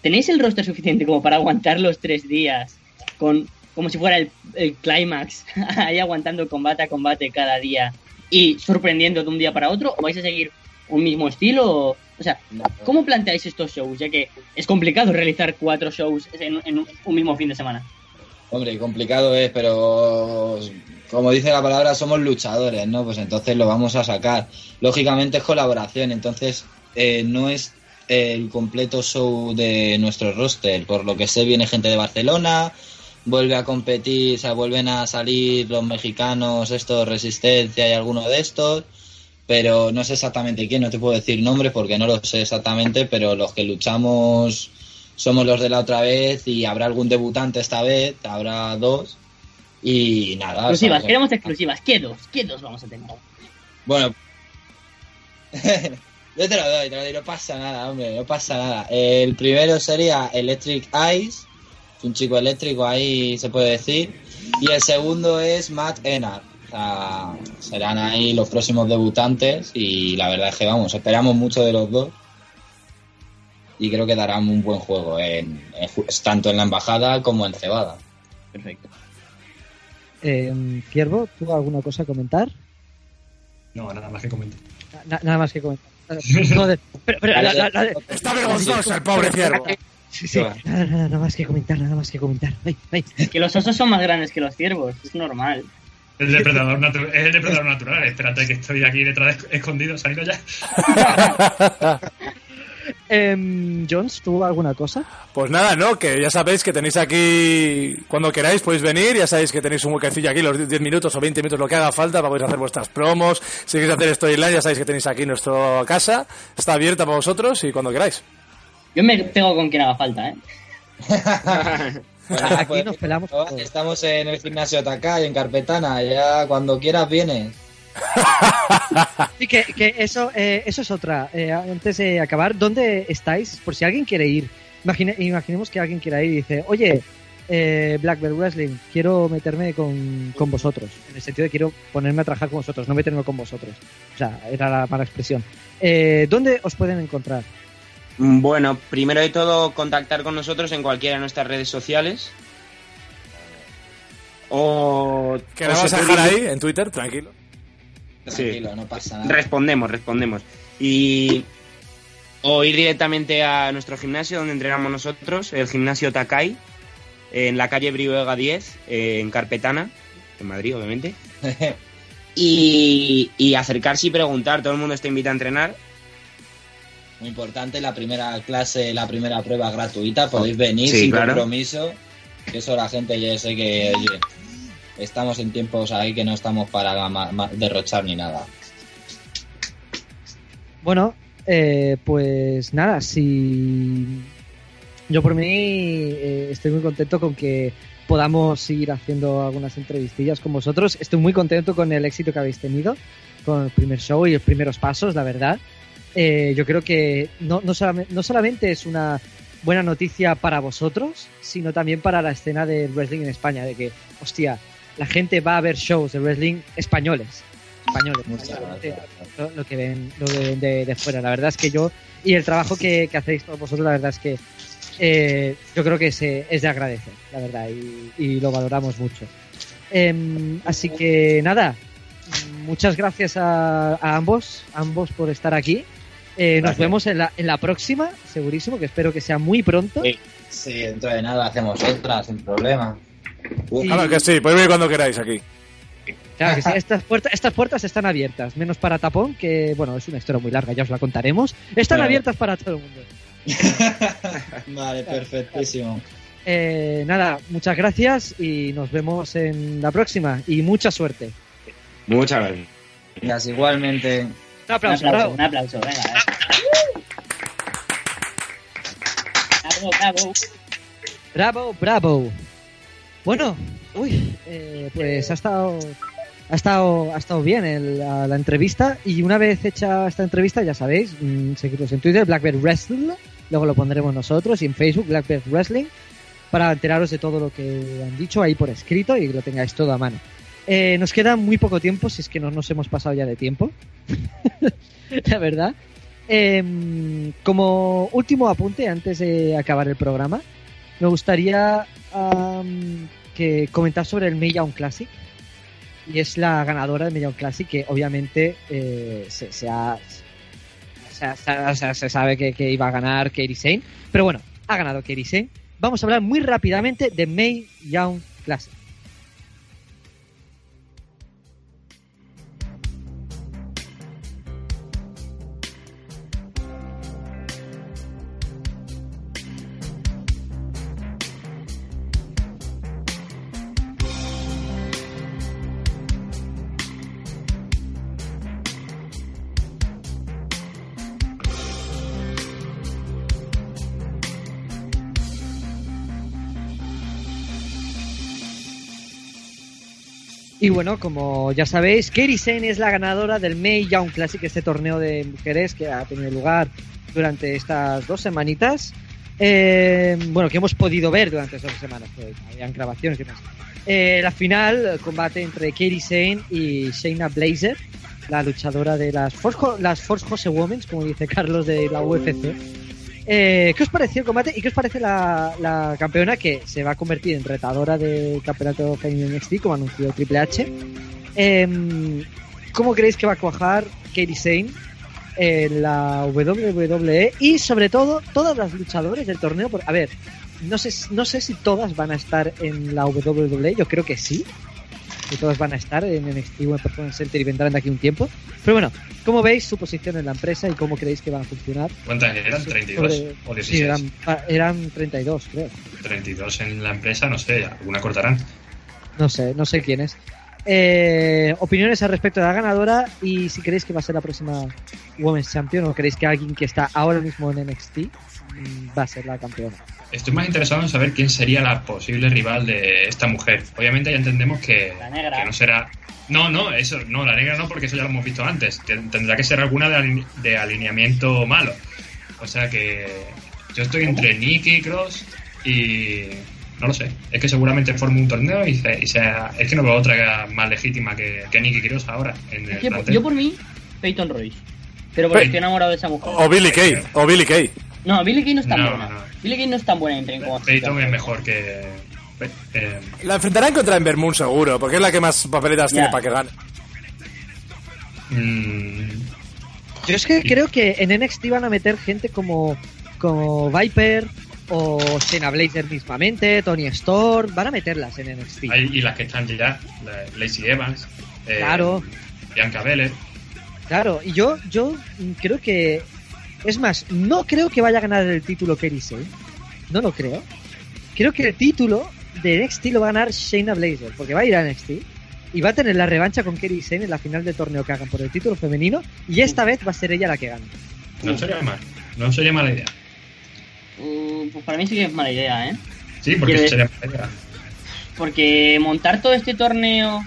¿Tenéis el roster suficiente como para aguantar los tres días con como si fuera el, el clímax, ahí aguantando combate a combate cada día y sorprendiendo de un día para otro? ¿O vais a seguir un mismo estilo? O, o sea, ¿cómo planteáis estos shows? Ya que es complicado realizar cuatro shows en, en un mismo fin de semana. Hombre, complicado es, pero como dice la palabra, somos luchadores, ¿no? Pues entonces lo vamos a sacar. Lógicamente es colaboración, entonces eh, no es el completo show de nuestro roster. Por lo que sé, viene gente de Barcelona, vuelve a competir, o sea, vuelven a salir los mexicanos, estos, Resistencia y alguno de estos. Pero no sé exactamente quién, no te puedo decir nombres porque no lo sé exactamente, pero los que luchamos somos los de la otra vez y habrá algún debutante esta vez, habrá dos y nada. Exclusivas, o sea, queremos exclusivas. ¿Qué dos? ¿Qué dos vamos a tener? Bueno, yo te lo doy, te lo doy, no pasa nada, hombre, no pasa nada. El primero sería Electric Eyes, es un chico eléctrico ahí se puede decir, y el segundo es Matt Enard. O sea, serán ahí los próximos debutantes y la verdad es que vamos, esperamos mucho de los dos y creo que darán un buen juego en, en ju- tanto en la embajada como en Cebada. Perfecto. Eh, Ciervo, ¿tú alguna cosa a comentar? No, nada más que comentar. Na- nada más que comentar. No, de- pero- pero la- la- la- Está vergonzoso el pobre ciervo. Sí, sí, nada, nada, nada más que comentar, nada más que comentar. Ay, ay. Que los osos son más grandes que los ciervos, es normal. El depredador natu- es el depredador natural. Espérate que estoy aquí detrás esc- escondido, salido ya. Em, Jones, ¿tú alguna cosa? Pues nada, ¿no? Que ya sabéis que tenéis aquí, cuando queráis podéis venir, ya sabéis que tenéis un huequecillo aquí, los 10 minutos o 20 minutos, lo que haga falta, para poder hacer vuestras promos. Si queréis hacer storyline, ya sabéis que tenéis aquí nuestra casa, está abierta para vosotros y cuando queráis. Yo me pego con quien haga falta, ¿eh? Bueno, Aquí pues, nos pelamos todos. Estamos en el gimnasio Takai, en Carpetana, ya cuando quieras vienes. Sí, que, que eso, eh, eso es otra. Eh, antes de acabar, ¿dónde estáis? Por si alguien quiere ir. Imagine- imaginemos que alguien quiera ir y dice, oye, eh, Black Belt Wrestling, quiero meterme con, con vosotros. En el sentido de quiero ponerme a trabajar con vosotros, no meterme con vosotros. O sea, era la mala expresión. Eh, ¿Dónde os pueden encontrar? Bueno, primero de todo, contactar con nosotros en cualquiera de nuestras redes sociales. O. Que o la vas a dejar ahí, en Twitter, tranquilo. Sí. Tranquilo, no pasa nada. Respondemos, respondemos. Y. O ir directamente a nuestro gimnasio donde entrenamos nosotros, el gimnasio Takai, en la calle Brihuega 10, eh, en Carpetana, en Madrid, obviamente. Y, y acercarse y preguntar, todo el mundo está invitado a entrenar. Muy importante, la primera clase, la primera prueba gratuita, podéis venir Sí, sin claro. compromiso. Que eso la gente ya sé que, oye, estamos en tiempos ahí que no estamos para derrochar ni nada. Bueno, eh, pues nada, si, Yo por mí eh, estoy muy contento con que podamos seguir haciendo algunas entrevistillas con vosotros. Estoy muy contento con el éxito que habéis tenido con el primer show y los primeros pasos, la verdad. Eh, yo creo que no, no, solamente, no solamente es una buena noticia para vosotros, sino también para la escena de wrestling en España, de que, hostia, la gente va a ver shows de wrestling españoles. Españoles, lo, lo que ven, lo que ven de, de fuera. La verdad es que yo, y el trabajo que, que hacéis todos vosotros, la verdad es que eh, yo creo que se, es de agradecer, la verdad, y, y lo valoramos mucho. Em, así que nada, muchas gracias a, a ambos, ambos por estar aquí. Eh, nos vemos en la, en la próxima, segurísimo, que espero que sea muy pronto. Sí. Sí, dentro de nada hacemos otra sin problema. Y- Ah, que sí, podéis venir cuando queráis aquí. Claro que sí, estas puertas, estas puertas están abiertas, menos para Tapón, que bueno, es una historia muy larga, ya os la contaremos. Están Vale. abiertas para todo el mundo. Vale, perfectísimo. Eh, nada, muchas gracias y nos vemos en la próxima. Y mucha suerte. Muchas gracias. Gracias, igualmente. Un Un aplauso, un aplauso, venga. Bravo, bravo. Bravo, bravo. Bueno, uy, eh, pues ha estado, ha estado, ha estado bien el- la, la entrevista y una vez hecha esta entrevista, ya sabéis, mm, seguidnos en Twitter, Blackbird Wrestling, luego lo pondremos nosotros y en Facebook, Blackbird Wrestling, para enteraros de todo lo que han dicho ahí por escrito y que lo tengáis todo a mano. Eh, nos queda muy poco tiempo, si es que no nos hemos pasado ya de tiempo, la verdad. Em, como último apunte antes de acabar el programa, me gustaría que comentar sobre el Young Classic. Y es la ganadora del Young Classic que obviamente eh, se, ha- se ha- se sabe que, iba a ganar Kairi Sane. Pero bueno, ha ganado Kairi Sane. Vamos a hablar muy rápidamente de Mae Young Classic. Y bueno, como ya sabéis, Kairi Sane es la ganadora del Mae Young Classic, este torneo de mujeres que ha tenido lugar durante estas dos semanitas. Eh, bueno, que hemos podido ver durante estas dos semanas, pues, habían grabaciones y demás. Eh, la final, combate entre Kairi Sane y Shayna Blazer, la luchadora de las Force, las Force Jose Women, como dice Carlos de la UFC. Eh, ¿Qué os pareció el combate y qué os parece la, campeona que se va a convertir en retadora del campeonato femenino NXT, como anunció Triple H? Em, ¿Cómo creéis que va a cuajar Katie Sane en la WWE? Y sobre todo, todas las luchadoras del torneo. a ver, no sé, no sé si todas van a estar en la WWE, yo creo que sí. Que todas van a estar en NXT Women Performance Center y vendrán de aquí un tiempo. Pero bueno, ¿cómo veis su posición en la empresa y cómo creéis que van a funcionar? ¿Cuántas eran? ¿32 Sobre- o 16? Sí, eran, ah, eran 32, creo. 32 en la empresa, no sé, alguna cortarán. No sé, no sé quién es. Eh, opiniones al respecto de la ganadora y si creéis que va a ser la próxima Women's Champion o creéis que alguien que está ahora mismo en NXT mm, va a ser la campeona. Estoy más interesado en saber quién sería la posible rival de esta mujer. Obviamente ya entendemos que, La negra. que no será... No, no, eso, no, la negra no, porque eso ya lo hemos visto antes. Ten- Tendrá que ser alguna de, aline- de alineamiento malo. O sea que yo estoy entre Nikki Cross y... No lo sé. Es que seguramente forme un torneo y, se- y sea... Es que no veo otra más legítima que, que Nikki Cross ahora en el yo por mí, Peyton Royce. Pero porque estoy enamorado de esa mujer. O Billy Kay, o Billy Kay. No, Billy Kay no es tan No, buena. no. Billy Kay no es tan buena en ring como Peyton es mejor que... eh, La enfrentarán contra Ember Moon seguro, porque es la que más papeletas tiene para que gane. mm, Yo es que creo que en NXT van a meter gente como, como Viper o Shayna Blazer mismamente, Tony Storm, van a meterlas en NXT. Hay- y las que están ya, la- Lacey Evans, eh, Claro. Bianca Belair. Claro, y yo, yo creo que. Es más, no creo que vaya a ganar el título Kerry Sane. No lo creo. Creo que el título de NXT lo va a ganar Shayna Blazer, porque va a ir a NXT y va a tener la revancha con Kerry Sane en la final del torneo que hagan por el título femenino, y esta vez va a ser ella la que gane. No sería mal, no sería mala idea. uh, pues para mí sí que es mala idea, ¿eh? Sí, porque Quiero sería mala idea. Porque montar todo este torneo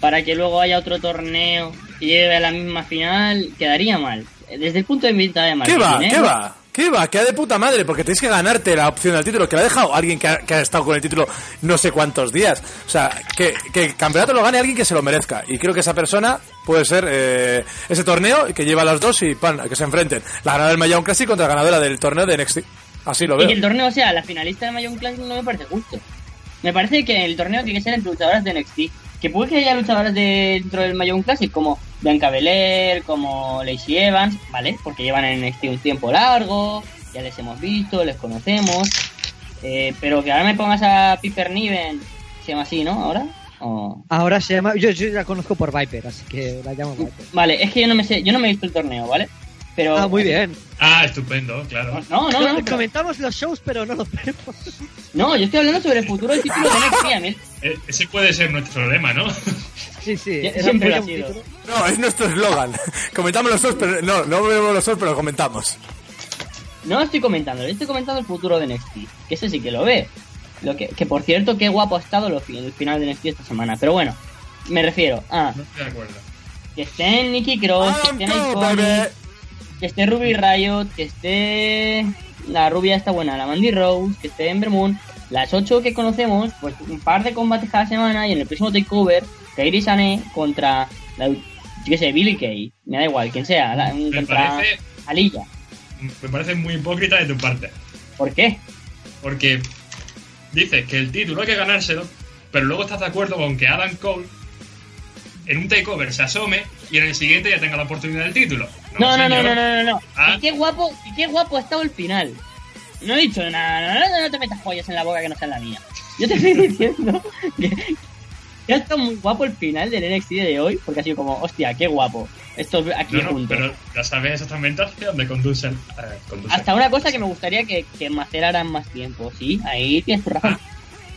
para que luego haya otro torneo y lleve a la misma final quedaría mal. Desde el punto de vista de ¿Qué marketing, va? ¿eh? ¿Qué va? ¿Qué va? Queda de puta madre, porque tenéis que ganarte la opción del título, que la ha dejado alguien que ha, que ha estado con el título no sé cuántos días. O sea, que, que el campeonato lo gane alguien que se lo merezca. Y creo que esa persona puede ser eh, ese torneo que lleva a los dos y pan, que se enfrenten. La ganadora del Mayón Classic contra la ganadora del torneo de NXT. Así lo Y veo. que el torneo sea la finalista de Mayon Classic no me parece justo. Me parece que el torneo tiene que ser entre luchadoras de NXT. Que puede que haya luchadoras de- dentro del Mayon Classic como Bianca Belair, como Lacey Evans, ¿vale? Porque llevan en NXT un tiempo largo, ya les hemos visto, les conocemos. Eh, pero que ahora me pongas a Piper Niven, se llama así, ¿no? Ahora. O- Ahora se llama. Yo, yo la conozco por Viper, así que la llamo Viper. Vale, es que yo no me sé, yo no me he visto el torneo, ¿vale? Pero Ah, muy bien. Ah, estupendo, claro. No, no, no. Comentamos los shows, pero no los vemos. No, yo estoy hablando sobre el futuro del título de NXT. A mí, E- Ese puede ser nuestro lema, ¿no? Sí, sí. Era siempre ha sido. No, es nuestro eslogan. comentamos los dos, pero no, no vemos los dos, pero lo comentamos. No estoy comentando, yo estoy comentando el futuro de NXT, que ese sí que lo ve. Lo que, que por cierto, qué guapo ha estado lo el final de NXT esta semana. Pero bueno, me refiero a No estoy de acuerdo. que estén Nikki Cross, que Iconic, baby. que esté Ruby Riot, que esté la rubia está buena, la Mandy Rose, que esté Ember Moon, las ocho que conocemos, pues un par de combates cada semana y en el próximo takeover, Kairi contra la, yo qué sé, Billy Kay, me da igual, quien sea, la- Me contra parece, Alilla. me parece muy hipócrita de tu parte. ¿Por qué? Porque dices que el título hay que ganárselo, pero luego estás de acuerdo con que Adam Cole en un takeover se asome y en el siguiente ya tenga la oportunidad del título. No, no, no, no, no, no, no. Ah. Y qué guapo, y qué guapo ha estado el final. No he dicho nada, no, no, no te metas pollas en la boca que no sea la mía. Yo te estoy diciendo que, ha estado muy guapo el final del NXT de hoy, porque ha sido como, hostia, qué guapo. Esto aquí No, no, pero ya sabes exactamente hacia dónde conduce el. eh, conduce. Hasta una cosa que me gustaría que, que maceraran más tiempo, sí, ahí tienes tu razón.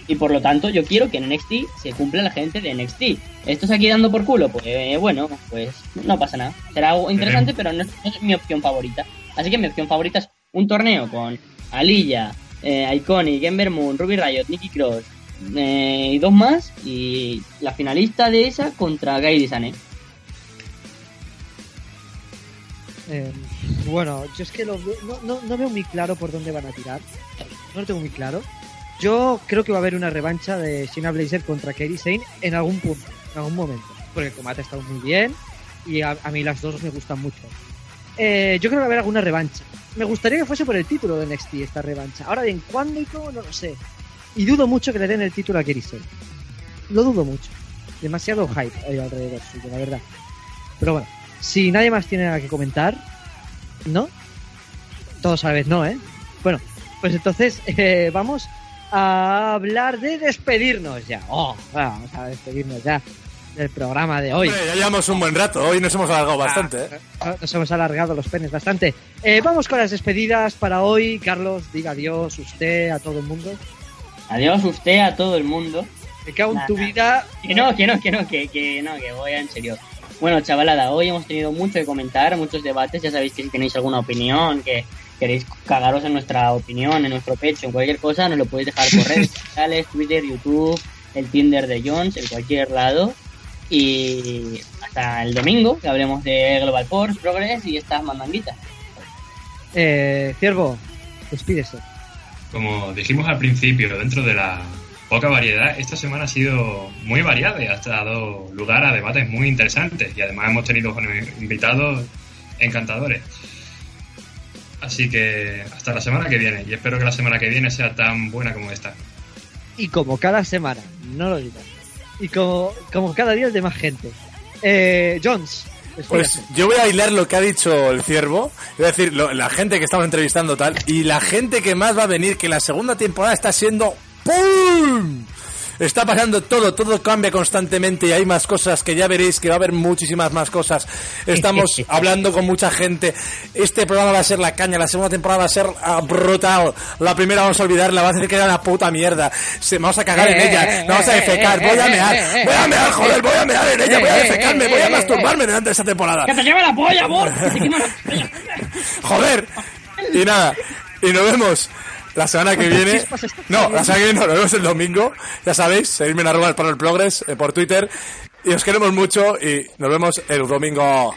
Y por lo tanto, yo quiero que en NXT se cumpla la gente de NXT. ¿Estos aquí dando por culo? Pues eh, bueno, pues no pasa nada. Será algo interesante, pero no es, no es mi opción favorita. Así que mi opción favorita es un torneo con Alilla, eh, Iconic, Ember Moon, Ruby Riot, Nikki Cross eh, y dos más. Y la finalista de esa contra Gairi Sane. Eh, bueno, yo es que lo no, no, no veo muy claro por dónde van a tirar. No lo tengo muy claro. Yo creo que va a haber una revancha de Shayna Blazer contra Kairi Sane en algún punto, en algún momento. Porque el combate ha estado muy bien y a, a mí las dos me gustan mucho. Eh, yo creo que va a haber alguna revancha. Me gustaría que fuese por el título de NXT esta revancha. Ahora bien, cuándo y cómo no lo sé. Y dudo mucho que le den el título a Sane. Lo dudo mucho. Demasiado hype ahí alrededor suyo, la verdad. Pero bueno, si nadie más tiene nada que comentar, ¿no? Todos a la vez no, ¿eh? Bueno, pues entonces eh, vamos a hablar de despedirnos ya. Oh, vamos a despedirnos ya del programa de hoy. Hombre, ya llevamos un buen rato. Hoy nos hemos alargado bastante, ¿eh? Ah, Nos hemos alargado los penes bastante. Eh, vamos con las despedidas para hoy. Carlos, diga adiós usted a todo el mundo. Adiós usted a todo el mundo. Me cago en tu vida. Que no, que no, que no, que, que no, que voy en serio. Bueno, chavalada, hoy hemos tenido mucho que comentar, muchos debates. Ya sabéis que si tenéis alguna opinión, que queréis cagaros en nuestra opinión, en nuestro pecho, en cualquier cosa, nos lo podéis dejar por redes sociales, Twitter, YouTube, el Tinder de Jones, en cualquier lado. Y hasta el domingo, que hablemos de Global Force, Progress y estas mandanguitas. Eh, Ciervo, despídese. Como dijimos al principio, dentro de la poca variedad, esta semana ha sido muy variada y ha dado lugar a debates muy interesantes y además hemos tenido invitados encantadores. Así que hasta la semana que viene y espero que la semana que viene sea tan buena como esta. Y como cada semana, no lo digas. Y como, como cada día el de más gente. Eh, Jones, Pues yo voy a hilar lo que ha dicho el ciervo, es decir, lo- la gente que estamos entrevistando tal, y la gente que más va a venir, que la segunda temporada está siendo ¡Pum! Está pasando todo, todo cambia constantemente y hay más cosas que ya veréis que va a haber muchísimas más cosas. Estamos hablando con mucha gente. Este programa va a ser la caña, la segunda temporada va a ser brutal. La primera vamos a olvidarla, va a decir que era una puta mierda. Se, vamos a cagar en ella, no vamos a defecar, voy a mear, voy a mear, joder, voy a mear en ella, voy a defecarme, voy a masturbarme delante de esta temporada. ¡Que te quema la polla, amor! Joder. Y nada. Y nos vemos La semana que ¿Cuántas viene. No, la semana que viene no, nos vemos el domingo. Ya sabéis, seguidme en arroba el progress eh, por Twitter. Y os queremos mucho y nos vemos el domingo.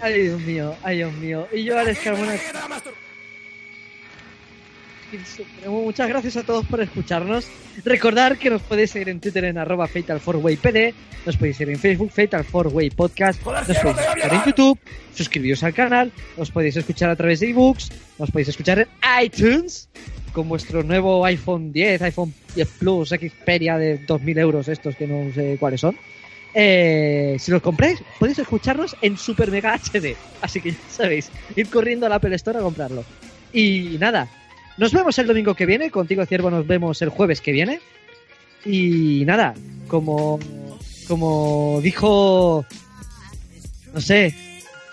Ay, Dios mío, ay, Dios mío. Y yo, Alex Carmona. Muchas gracias a todos por escucharnos. Recordar que nos podéis seguir en Twitter en arroba Fatal4WayPD, nos podéis seguir en Facebook Fatal4Way Podcast, nos podéis escuchar en YouTube, suscribiros al canal, nos podéis escuchar a través de ebooks, nos podéis escuchar en iTunes con vuestro nuevo iPhone 10, iPhone 10 Plus, Xperia de 2.000 euros, estos que no sé cuáles son. Eh, si los compráis, podéis escucharnos en Super Mega HD. Así que ya sabéis, ir corriendo a la Apple Store a comprarlo. Y nada, nos vemos el domingo que viene. Contigo, Ciervo, nos vemos el jueves que viene. Y nada, como, como dijo, no sé,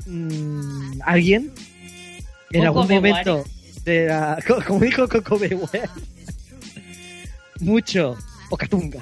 mm, alguien en Coco algún Beware. momento, de la- co- como dijo Coco Beware, mucho Ocatunga.